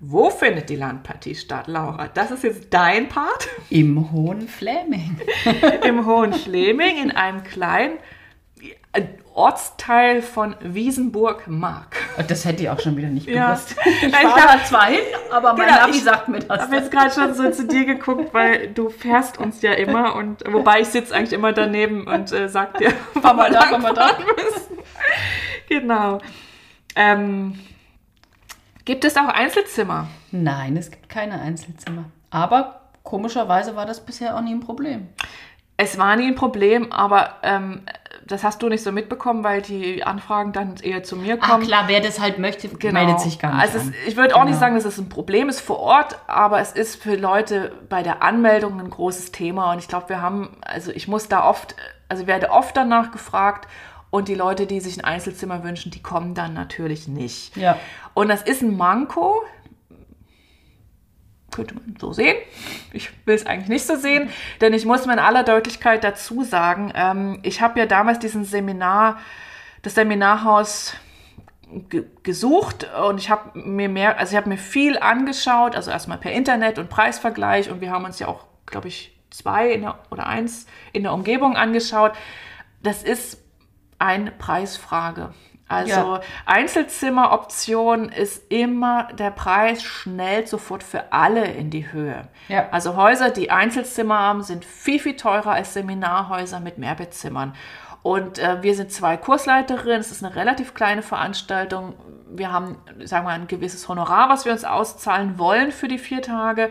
Wo findet die Landpartie statt, Laura? Das ist jetzt dein Part. Im Hohen Fläming. Im Hohen Fläming in einem kleinen Ortsteil von Wiesenburg-Mark. Das hätte ich auch schon wieder nicht gewusst. Ja. Ich fahre da zwar hin, aber mein genau, Navi sagt mir das. Ich habe jetzt gerade schon so zu dir geguckt, weil du fährst uns ja immer und wobei ich sitze eigentlich immer daneben und äh, sag dir, fahr mal da, fahr mal da. Müssen. Genau. Ähm, gibt es auch Einzelzimmer? Nein, es gibt keine Einzelzimmer. Aber komischerweise war das bisher auch nie ein Problem. Es war nie ein Problem, aber ähm, das hast du nicht so mitbekommen, weil die Anfragen dann eher zu mir kommen. Ah, klar, wer das halt möchte, genau. meldet sich gar nicht. Also es, ich würde auch genau. nicht sagen, dass es ein Problem ist vor Ort, aber es ist für Leute bei der Anmeldung ein großes Thema. Und ich glaube, wir haben, also ich muss da oft, also werde oft danach gefragt und die Leute, die sich ein Einzelzimmer wünschen, die kommen dann natürlich nicht. Ja. Und das ist ein Manko, könnte man so sehen. Ich will es eigentlich nicht so sehen, denn ich muss mir in aller Deutlichkeit dazu sagen, ähm, ich habe ja damals diesen Seminar, das Seminarhaus gesucht und ich habe mir mehr, also ich habe mir viel angeschaut, also erstmal per Internet und Preisvergleich und wir haben uns ja auch, glaube ich, zwei der, oder eins in der Umgebung angeschaut. Das ist eine Preisfrage. Also ja. Einzelzimmeroption ist immer der Preis schnell sofort für alle in die Höhe. Ja. Also Häuser, die Einzelzimmer haben, sind viel, viel teurer als Seminarhäuser mit Mehrbettzimmern. Und äh, wir sind zwei Kursleiterinnen, es ist eine relativ kleine Veranstaltung. Wir haben, sagen wir, ein gewisses Honorar, was wir uns auszahlen wollen für die vier Tage.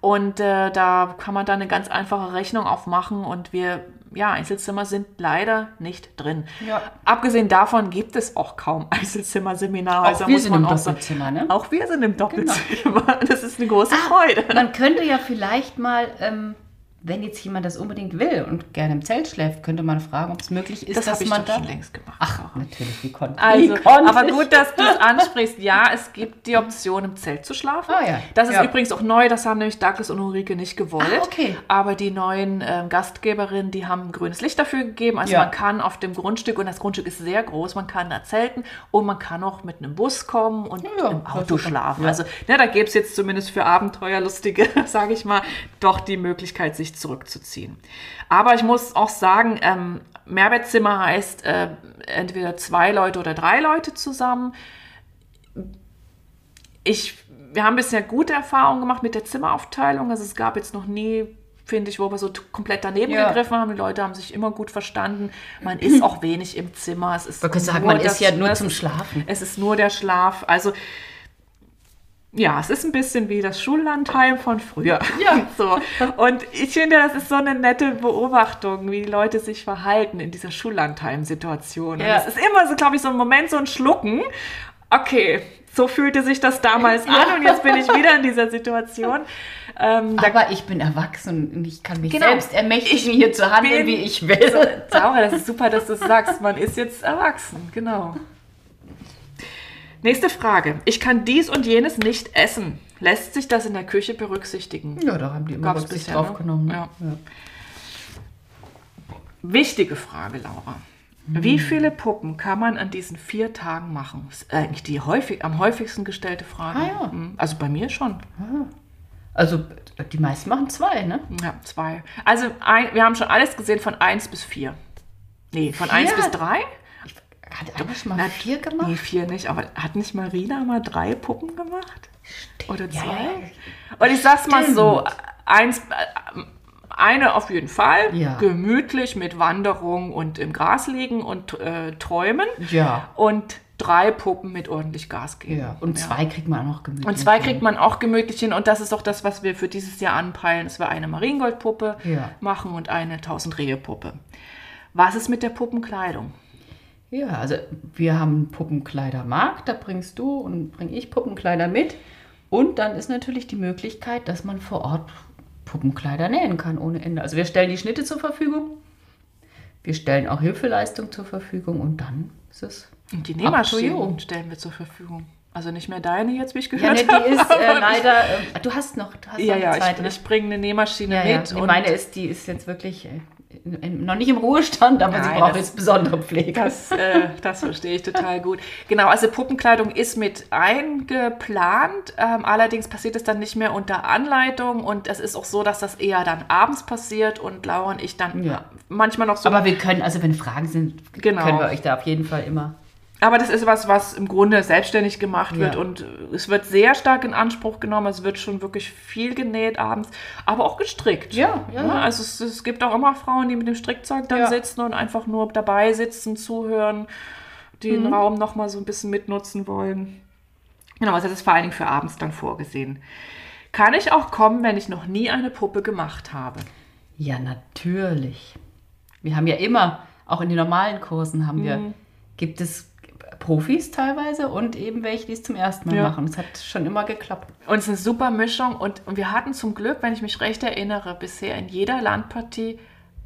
Und äh, da kann man dann eine ganz einfache Rechnung aufmachen und wir ja, Einzelzimmer sind leider nicht drin. Ja. Abgesehen davon gibt es auch kaum Einzelzimmerseminare. Auch wir sind im Doppelzimmer, ne? Auch wir sind im Doppelzimmer. Genau. Das ist eine große ah, Freude. Man könnte ja vielleicht mal, ähm, wenn jetzt jemand das unbedingt will und gerne im Zelt schläft, könnte man fragen, ob es möglich ist, Das dass ich man doch da... schon längst gemacht. Ach, natürlich, wie konnte Also, wie konnte aber ich? gut, dass du es ansprichst. Ja, es gibt die Option, im Zelt zu schlafen. Ah, ja. Das ist Ja. übrigens auch neu, das haben nämlich Douglas und Ulrike nicht gewollt. Ah, okay. Aber die neuen ähm, Gastgeberinnen, die haben grünes Licht dafür gegeben. Also Ja. man kann auf dem Grundstück, und das Grundstück ist sehr groß, man kann da zelten und man kann auch mit einem Bus kommen und Ja, im Auto schlafen. Ja. Also ne, da gäbe es jetzt zumindest für Abenteuerlustige, sage ich mal, doch die Möglichkeit, sich zurückzuziehen. Aber ich muss auch sagen, ähm, Mehrbettzimmer heißt äh, entweder zwei Leute oder drei Leute zusammen. Ich, wir haben bisher gute Erfahrungen gemacht mit der Zimmeraufteilung. Also es gab jetzt noch nie, finde ich, wo wir so komplett daneben Ja. gegriffen haben. Die Leute haben sich immer gut verstanden. Man ist auch wenig im Zimmer. Es ist wollte sagen, man ist ja nur zum Schlafen. Es ist nur der Schlaf. Also ja, es ist ein bisschen wie das Schullandheim von früher. Ja. So. Und ich finde, das ist so eine nette Beobachtung, wie die Leute sich verhalten in dieser Schullandheim-Situation. Ja. Es ist immer so, glaube ich, so ein Moment, so ein Schlucken. Okay, so fühlte sich das damals an und jetzt bin ich wieder in dieser Situation. Ähm, Aber ich bin erwachsen und ich kann mich Genau. selbst ermächtigen, hier zu handeln, wie ich will. Laura, das ist super, dass du sagst. Man ist jetzt erwachsen, genau. Nächste Frage. Ich kann dies und jenes nicht essen. Lässt sich das in der Küche berücksichtigen? Ja, da haben die immer Gab's Rücksicht bisher, drauf ne? genommen. Ja. Wichtige Frage, Laura. Wie viele Puppen kann man an diesen vier Tagen machen? Das ist eigentlich die häufig, am häufigsten gestellte Frage. Ah, ja. Mhm. Also bei mir schon. Also die meisten machen zwei, ne? Ja, zwei. Also ein, wir haben schon alles gesehen von eins bis vier. Nee, von eins Vier? bis drei? Hat einer schon mal Na, vier gemacht? Nee, vier nicht. Aber hat nicht Marina mal drei Puppen gemacht? Oder Ja, zwei? ja. Und ich sag's mal Stimmt. so, eins, äh, eine auf jeden Fall, Ja. gemütlich mit Wanderung und im Gras liegen und äh, träumen. Ja. Und drei Puppen mit ordentlich Gas geben. Ja. Und zwei kriegt man auch gemütlich. Und zwei kriegt man auch gemütlich hin. Und das ist auch das, was wir für dieses Jahr anpeilen, dass wir eine Mariengoldpuppe Ja. machen und eine Tausend-Rehe-Puppe. Was ist mit der Puppenkleidung? Ja, also wir haben einen Puppenkleidermarkt, da bringst du und bringe ich Puppenkleider mit. Und dann ist natürlich die Möglichkeit, dass man vor Ort Puppenkleider nähen kann ohne Ende. Also wir stellen die Schnitte zur Verfügung, wir stellen auch Hilfeleistung zur Verfügung und dann ist es. Und die Nähmaschinen you. stellen wir zur Verfügung. Also nicht mehr deine jetzt, wie ich Ja, gehört ne, habe. die ist äh, leider. Äh, du hast noch, du hast Ja, noch ja, eine zweite. ich, ne? ich bringe eine Nähmaschine ja, ja. mit. Nee, meine ist, die ist jetzt wirklich äh, noch nicht im Ruhestand, aber sie Nein, braucht das- jetzt besondere Pflege. Das, äh, das verstehe ich total gut. Genau, also Puppenkleidung ist mit eingeplant. Ähm, allerdings passiert es dann nicht mehr unter Anleitung. Und es ist auch so, dass das eher dann abends passiert und Laura und ich dann Ja. manchmal noch so. aber wir können, also wenn Fragen sind, Genau. können wir euch da auf jeden Fall immer. Aber das ist was, was im Grunde selbstständig gemacht wird Ja. und es wird sehr stark in Anspruch genommen. Es wird schon wirklich viel genäht abends, aber auch gestrickt. Ja, ja, Ne? ja. Also es, es gibt auch immer Frauen, die mit dem Strickzeug dann Ja. sitzen und einfach nur dabei sitzen, zuhören, den Mhm. Raum nochmal so ein bisschen mitnutzen wollen. Genau, also das ist vor allen Dingen für abends dann vorgesehen. Kann ich auch kommen, wenn ich noch nie eine Puppe gemacht habe? Ja, natürlich. Wir haben ja immer, auch in den normalen Kursen haben Mhm. wir, gibt es Profis teilweise und eben welche, die es zum ersten Mal Ja. machen. Es hat schon immer geklappt. Und es ist eine super Mischung. Und, wir hatten zum Glück, wenn ich mich recht erinnere, bisher in jeder Landpartie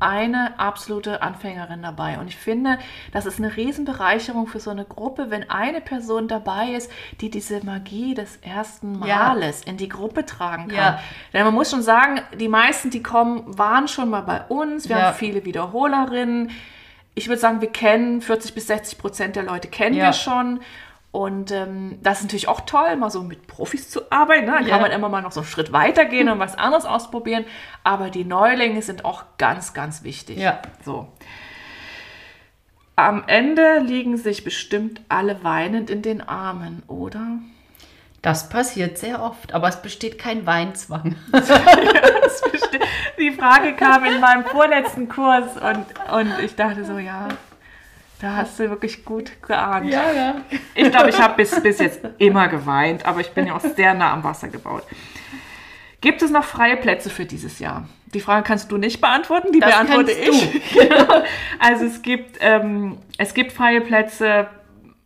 eine absolute Anfängerin dabei. Und ich finde, das ist eine Riesenbereicherung für so eine Gruppe, wenn eine Person dabei ist, die diese Magie des ersten Ja. Males in die Gruppe tragen kann. Ja. Denn man muss schon sagen, die meisten, die kommen, waren schon mal bei uns. Wir Ja. haben viele Wiederholerinnen. Ich würde sagen, wir kennen 40 bis 60 Prozent der Leute kennen Ja. wir schon. Und ähm, das ist natürlich auch toll, mal so mit Profis zu arbeiten. Ne? Dann Ja. kann man immer mal noch so einen Schritt weiter gehen und was anderes ausprobieren. Aber die Neulinge sind auch ganz, ganz wichtig. Ja. So. Am Ende liegen sich bestimmt alle weinend in den Armen, oder? Das passiert sehr oft, aber es besteht kein Weinzwang. Die Frage kam in meinem vorletzten Kurs und, und ich dachte so, ja, da hast du wirklich gut geahnt. ja. Ich glaube, ich habe bis, bis jetzt immer geweint, aber ich bin ja auch sehr nah am Wasser gebaut. Gibt es noch freie Plätze für dieses Jahr? Die Frage kannst du nicht beantworten, die Das beantworte ich. Genau. Also es gibt, ähm, es gibt freie Plätze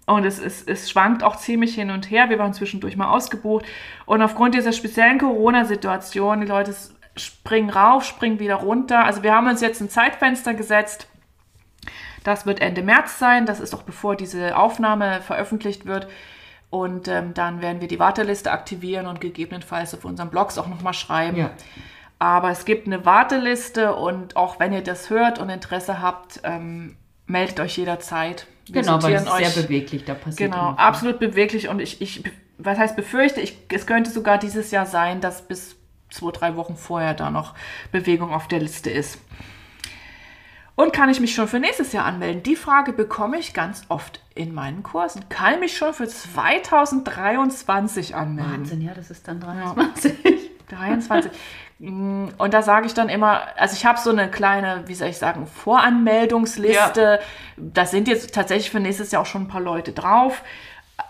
und es, es, es schwankt auch ziemlich hin und her. Wir waren zwischendurch mal ausgebucht und aufgrund dieser speziellen Corona-Situation, die Leute, es spring rauf, spring wieder runter. Also wir haben uns jetzt ein Zeitfenster gesetzt. Das wird Ende März sein. Das ist auch bevor diese Aufnahme veröffentlicht wird. Und ähm, dann werden wir die Warteliste aktivieren und gegebenenfalls auf unseren Blogs auch nochmal schreiben. Ja. Aber es gibt eine Warteliste und auch wenn ihr das hört und Interesse habt, ähm, meldet euch jederzeit. Wir genau, weil es ist sehr beweglich, da passiert Genau, absolut beweglich und ich, ich, was heißt befürchte, ich, es könnte sogar dieses Jahr sein, dass bis zwei, drei Wochen vorher da noch Bewegung auf der Liste ist. Und kann ich mich schon für nächstes Jahr anmelden? Die Frage bekomme ich ganz oft in meinen Kursen. Kann ich mich schon für 2023 anmelden? Wahnsinn, ja, das ist dann 23. Ja. 23. Mm, und da sage ich dann immer, also ich habe so eine kleine, wie soll ich sagen, Voranmeldungsliste. Ja. Da sind jetzt tatsächlich für nächstes Jahr auch schon ein paar Leute drauf.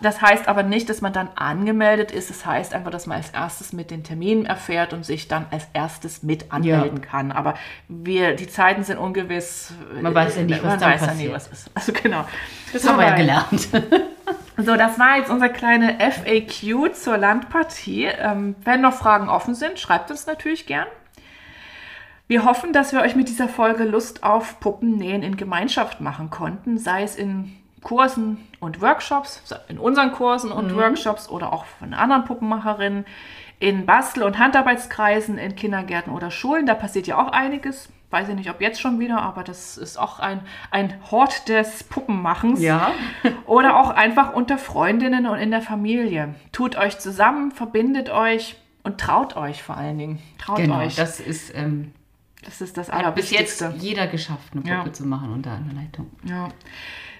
Das heißt aber nicht, dass man dann angemeldet ist. Das heißt einfach, dass man als erstes mit den Terminen erfährt und sich dann als erstes mit anmelden ja. kann. Aber wir, die Zeiten sind ungewiss. Man weiß ja nicht, was da passiert. Ja nie, was ist. Also genau. Das so haben wir ja gelernt. So, das war jetzt unser kleine FAQ zur Landpartie. Ähm, wenn noch Fragen offen sind, schreibt uns natürlich gern. Wir hoffen, dass wir euch mit dieser Folge Lust auf Puppennähen in Gemeinschaft machen konnten, sei es in Kursen und Workshops, in unseren Kursen und mhm. Workshops oder auch von anderen Puppenmacherinnen, in Bastel- und Handarbeitskreisen, in Kindergärten oder Schulen. Da passiert ja auch einiges. Weiß ich nicht, ob jetzt schon wieder, aber das ist auch ein, ein Hort des Puppenmachens. Ja. oder auch einfach unter Freundinnen und in der Familie. Tut euch zusammen, verbindet euch und traut euch vor allen Dingen. Traut genau, euch. Das ist, ähm, das ist das Hat bis jetzt jeder geschafft, eine Puppe ja. zu machen unter einer Leitung. Ja.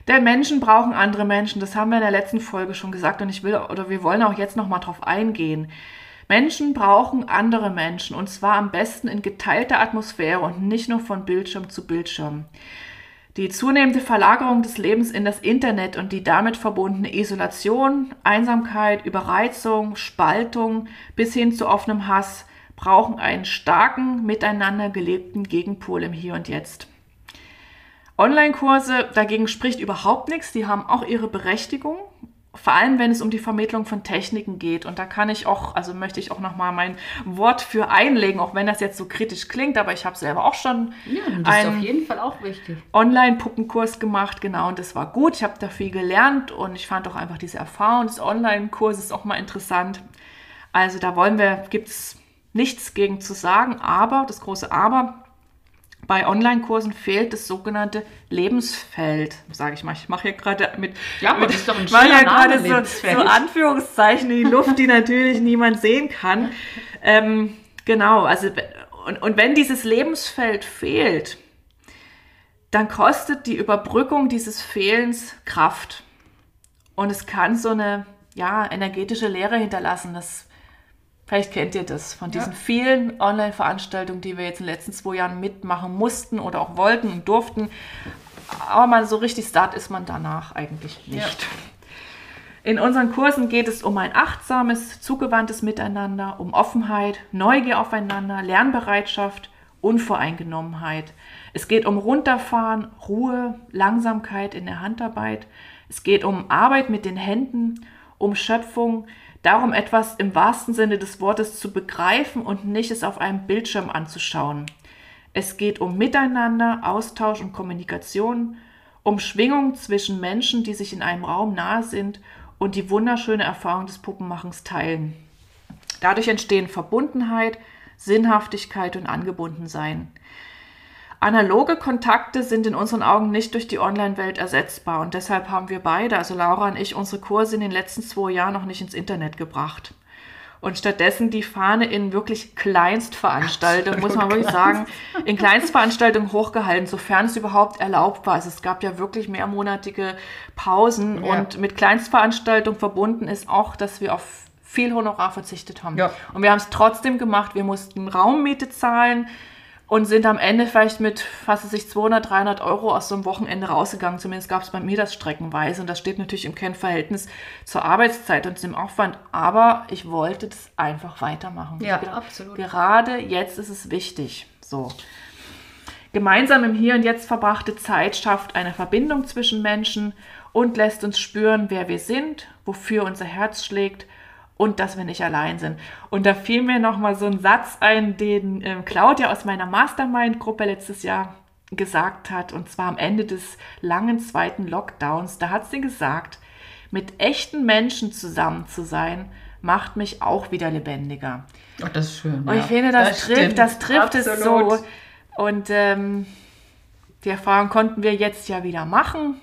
Denn Menschen brauchen andere Menschen. Das haben wir in der letzten Folge schon gesagt und ich will oder wir wollen auch jetzt noch mal drauf eingehen. Menschen brauchen andere Menschen und zwar am besten in geteilter Atmosphäre und nicht nur von Bildschirm zu Bildschirm. Die zunehmende Verlagerung des Lebens in das Internet und die damit verbundene Isolation, Einsamkeit, Überreizung, Spaltung bis hin zu offenem Hass brauchen einen starken, miteinander gelebten Gegenpol im Hier und Jetzt. Online-Kurse dagegen spricht überhaupt nichts, die haben auch ihre Berechtigung, vor allem wenn es um die Vermittlung von Techniken geht. Und da kann ich auch, also möchte ich auch nochmal mein Wort für einlegen, auch wenn das jetzt so kritisch klingt, aber ich habe selber auch schon ja, das einen ist auf jeden Fall auch wichtig. Online-Puppenkurs gemacht, genau, und das war gut. Ich habe da viel gelernt und ich fand auch einfach diese Erfahrung des Online-Kurses auch mal interessant. Also da wollen wir, gibt es nichts gegen zu sagen, aber, das große Aber, bei Online-Kursen fehlt das sogenannte Lebensfeld, sage ich mal. Ich mache hier gerade mit, ja, aber das ist doch ein weil ja gerade so, so, Anführungszeichen in die Luft, die natürlich niemand sehen kann. Ähm, genau, also und, und wenn dieses Lebensfeld fehlt, dann kostet die Überbrückung dieses Fehlens Kraft. Und es kann so eine ja, energetische Leere hinterlassen. Das Vielleicht kennt ihr das von diesen ja. vielen Online-Veranstaltungen, die wir jetzt in den letzten zwei Jahren mitmachen mussten oder auch wollten und durften. Aber mal so richtig start ist man danach eigentlich nicht. Ja. In unseren Kursen geht es um ein achtsames, zugewandtes Miteinander, um Offenheit, Neugier aufeinander, Lernbereitschaft, Unvoreingenommenheit. Es geht um Runterfahren, Ruhe, Langsamkeit in der Handarbeit. Es geht um Arbeit mit den Händen, um Schöpfung, darum, etwas im wahrsten Sinne des Wortes zu begreifen und nicht es auf einem Bildschirm anzuschauen. Es geht um Miteinander, Austausch und Kommunikation, um Schwingung zwischen Menschen, die sich in einem Raum nahe sind und die wunderschöne Erfahrung des Puppenmachens teilen. Dadurch entstehen Verbundenheit, Sinnhaftigkeit und Angebundensein. Analoge Kontakte sind in unseren Augen nicht durch die Online-Welt ersetzbar und deshalb haben wir beide, also Laura und ich, unsere Kurse in den letzten zwei Jahren noch nicht ins Internet gebracht. Und stattdessen die Fahne in wirklich Kleinstveranstaltungen, muss man wirklich sagen, in Kleinstveranstaltungen hochgehalten, sofern es überhaupt erlaubt war. Also es gab ja wirklich mehrmonatige Pausen ja. und mit Kleinstveranstaltungen verbunden ist auch, dass wir auf viel Honorar verzichtet haben. Ja. Und wir haben es trotzdem gemacht. Wir mussten Raummiete zahlen und sind am Ende vielleicht mit fast sich 200, 300 Euro aus so einem Wochenende rausgegangen. Zumindest gab es bei mir das streckenweise und das steht natürlich im Kennverhältnis zur Arbeitszeit und zum Aufwand. Aber ich wollte das einfach weitermachen. Ja, gedacht, absolut. Gerade jetzt ist es wichtig. So. Gemeinsam im Hier und Jetzt verbrachte Zeit schafft eine Verbindung zwischen Menschen und lässt uns spüren, wer wir sind, wofür unser Herz schlägt und dass wir nicht allein sind. Und da fiel mir noch mal so ein Satz ein, den äh, Claudia aus meiner Mastermind-Gruppe letztes Jahr gesagt hat, und zwar am Ende des langen zweiten Lockdowns. Da hat sie gesagt, mit echten Menschen zusammen zu sein, macht mich auch wieder lebendiger. Oh, das ist schön. Und ich finde, das, trifft, das trifft es so. Und ähm, die Erfahrung konnten wir jetzt ja wieder machen.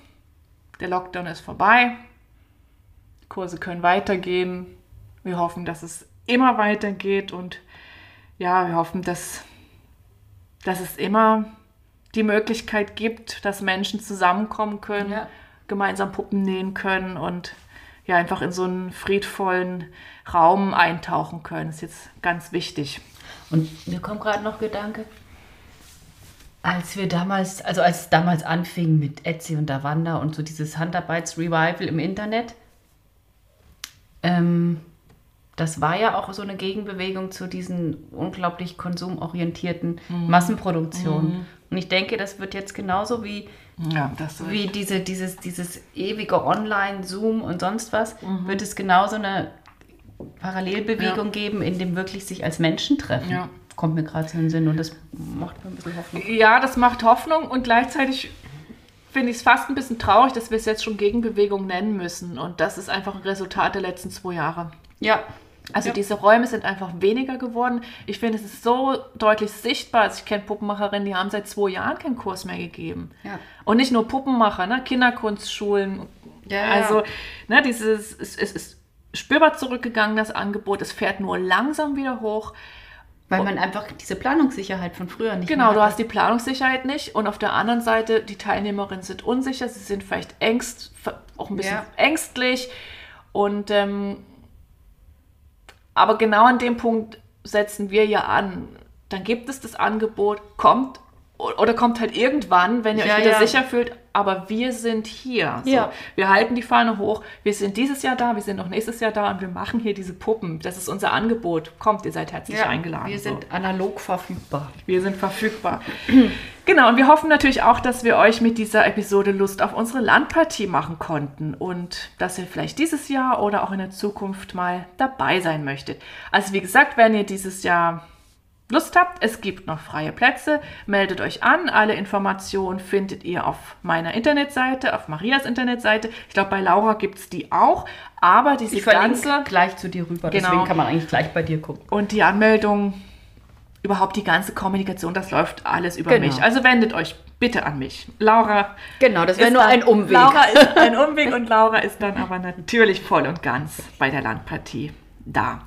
Der Lockdown ist vorbei. Kurse können weitergehen. Wir hoffen, dass es immer weitergeht und ja, wir hoffen, dass, dass es immer die Möglichkeit gibt, dass Menschen zusammenkommen können, ja. gemeinsam Puppen nähen können und ja einfach in so einen friedvollen Raum eintauchen können. Das ist jetzt ganz wichtig. Und mir kommt gerade noch Gedanke, als wir damals, also als es damals anfing mit Etsy und Davanda und so dieses Handarbeits-Revival im Internet, ähm, das war ja auch so eine Gegenbewegung zu diesen unglaublich konsumorientierten mhm. Massenproduktionen. Mhm. Und ich denke, das wird jetzt genauso wie, ja, wie diese, dieses, dieses ewige Online, Zoom und sonst was, mhm. wird es genauso eine Parallelbewegung ja. geben, in dem wirklich sich als Menschen treffen. Ja. Kommt mir gerade so in den Sinn und das macht mir ein bisschen Hoffnung. Ja, das macht Hoffnung und gleichzeitig finde ich es fast ein bisschen traurig, dass wir es jetzt schon Gegenbewegung nennen müssen. Und das ist einfach ein Resultat der letzten zwei Jahre. Ja. Also ja. diese Räume sind einfach weniger geworden. Ich finde, es ist so deutlich sichtbar. Also ich kenne Puppenmacherinnen, die haben seit zwei Jahren keinen Kurs mehr gegeben. Ja. Und nicht nur Puppenmacher, ne? Kinderkunstschulen. Ja, also ne, dieses, es, es ist spürbar zurückgegangen, das Angebot. Es fährt nur langsam wieder hoch. Weil man einfach diese Planungssicherheit von früher nicht Genau, du hast die Planungssicherheit nicht und auf der anderen Seite, die Teilnehmerinnen sind unsicher, sie sind vielleicht ängst, auch ein bisschen ja. ängstlich und ähm, aber genau an dem Punkt setzen wir ja an. Dann gibt es das Angebot, kommt oder kommt halt irgendwann, wenn ihr ja, euch wieder ja. sicher fühlt, aber wir sind hier. So, ja. Wir halten die Fahne hoch. Wir sind dieses Jahr da, wir sind auch nächstes Jahr da und wir machen hier diese Puppen. Das ist unser Angebot. Kommt, ihr seid herzlich ja, eingeladen. Wir sind so. analog verfügbar. Wir sind verfügbar. genau, und wir hoffen natürlich auch, dass wir euch mit dieser Episode Lust auf unsere Landpartie machen konnten und dass ihr vielleicht dieses Jahr oder auch in der Zukunft mal dabei sein möchtet. Also wie gesagt, wenn ihr dieses Jahr Lust habt, es gibt noch freie Plätze, meldet euch an. Alle Informationen findet ihr auf meiner Internetseite, auf Marias Internetseite. Ich glaube, bei Laura gibt es die auch. Aber diese ich ganze... gleich zu dir rüber, genau. deswegen kann man eigentlich gleich bei dir gucken. Und die Anmeldung, überhaupt die ganze Kommunikation, das läuft alles über genau. mich. Also wendet euch bitte an mich. Laura. Genau, das wäre nur ein Umweg. Laura ist ein Umweg und Laura ist dann aber natürlich voll und ganz bei der Landpartie da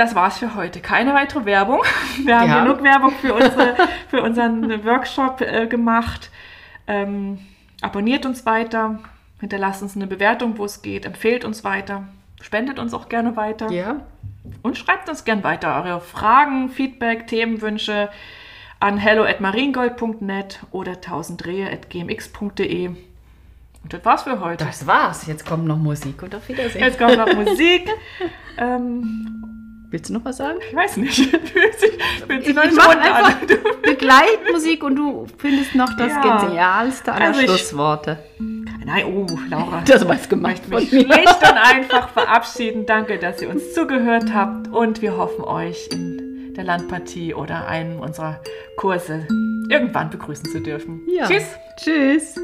das war's für heute. Keine weitere Werbung. Wir haben ja. genug Werbung für, unsere, für unseren Workshop äh, gemacht. Ähm, abonniert uns weiter, hinterlasst uns eine Bewertung, wo es geht, empfehlt uns weiter, spendet uns auch gerne weiter. Ja. Und schreibt uns gerne weiter eure Fragen, Feedback, Themenwünsche an hello@mariengold.net oder 1000rehe@gmx.de. Und das war's für heute. Das war's. Jetzt kommt noch Musik und auf Wiedersehen. Jetzt kommt noch Musik. ähm, Willst du noch was sagen? Ich weiß nicht. Fühlt sich noch nicht einfach Begleitmusik und du findest noch das ja. genialste aller also Schlussworte. Nein, oh, Laura. Das war gemacht. Ich möchte mich schlicht und einfach verabschieden. Danke, dass ihr uns zugehört habt und wir hoffen euch in der Landpartie oder einem unserer Kurse irgendwann begrüßen zu dürfen. Ja. Tschüss. Tschüss.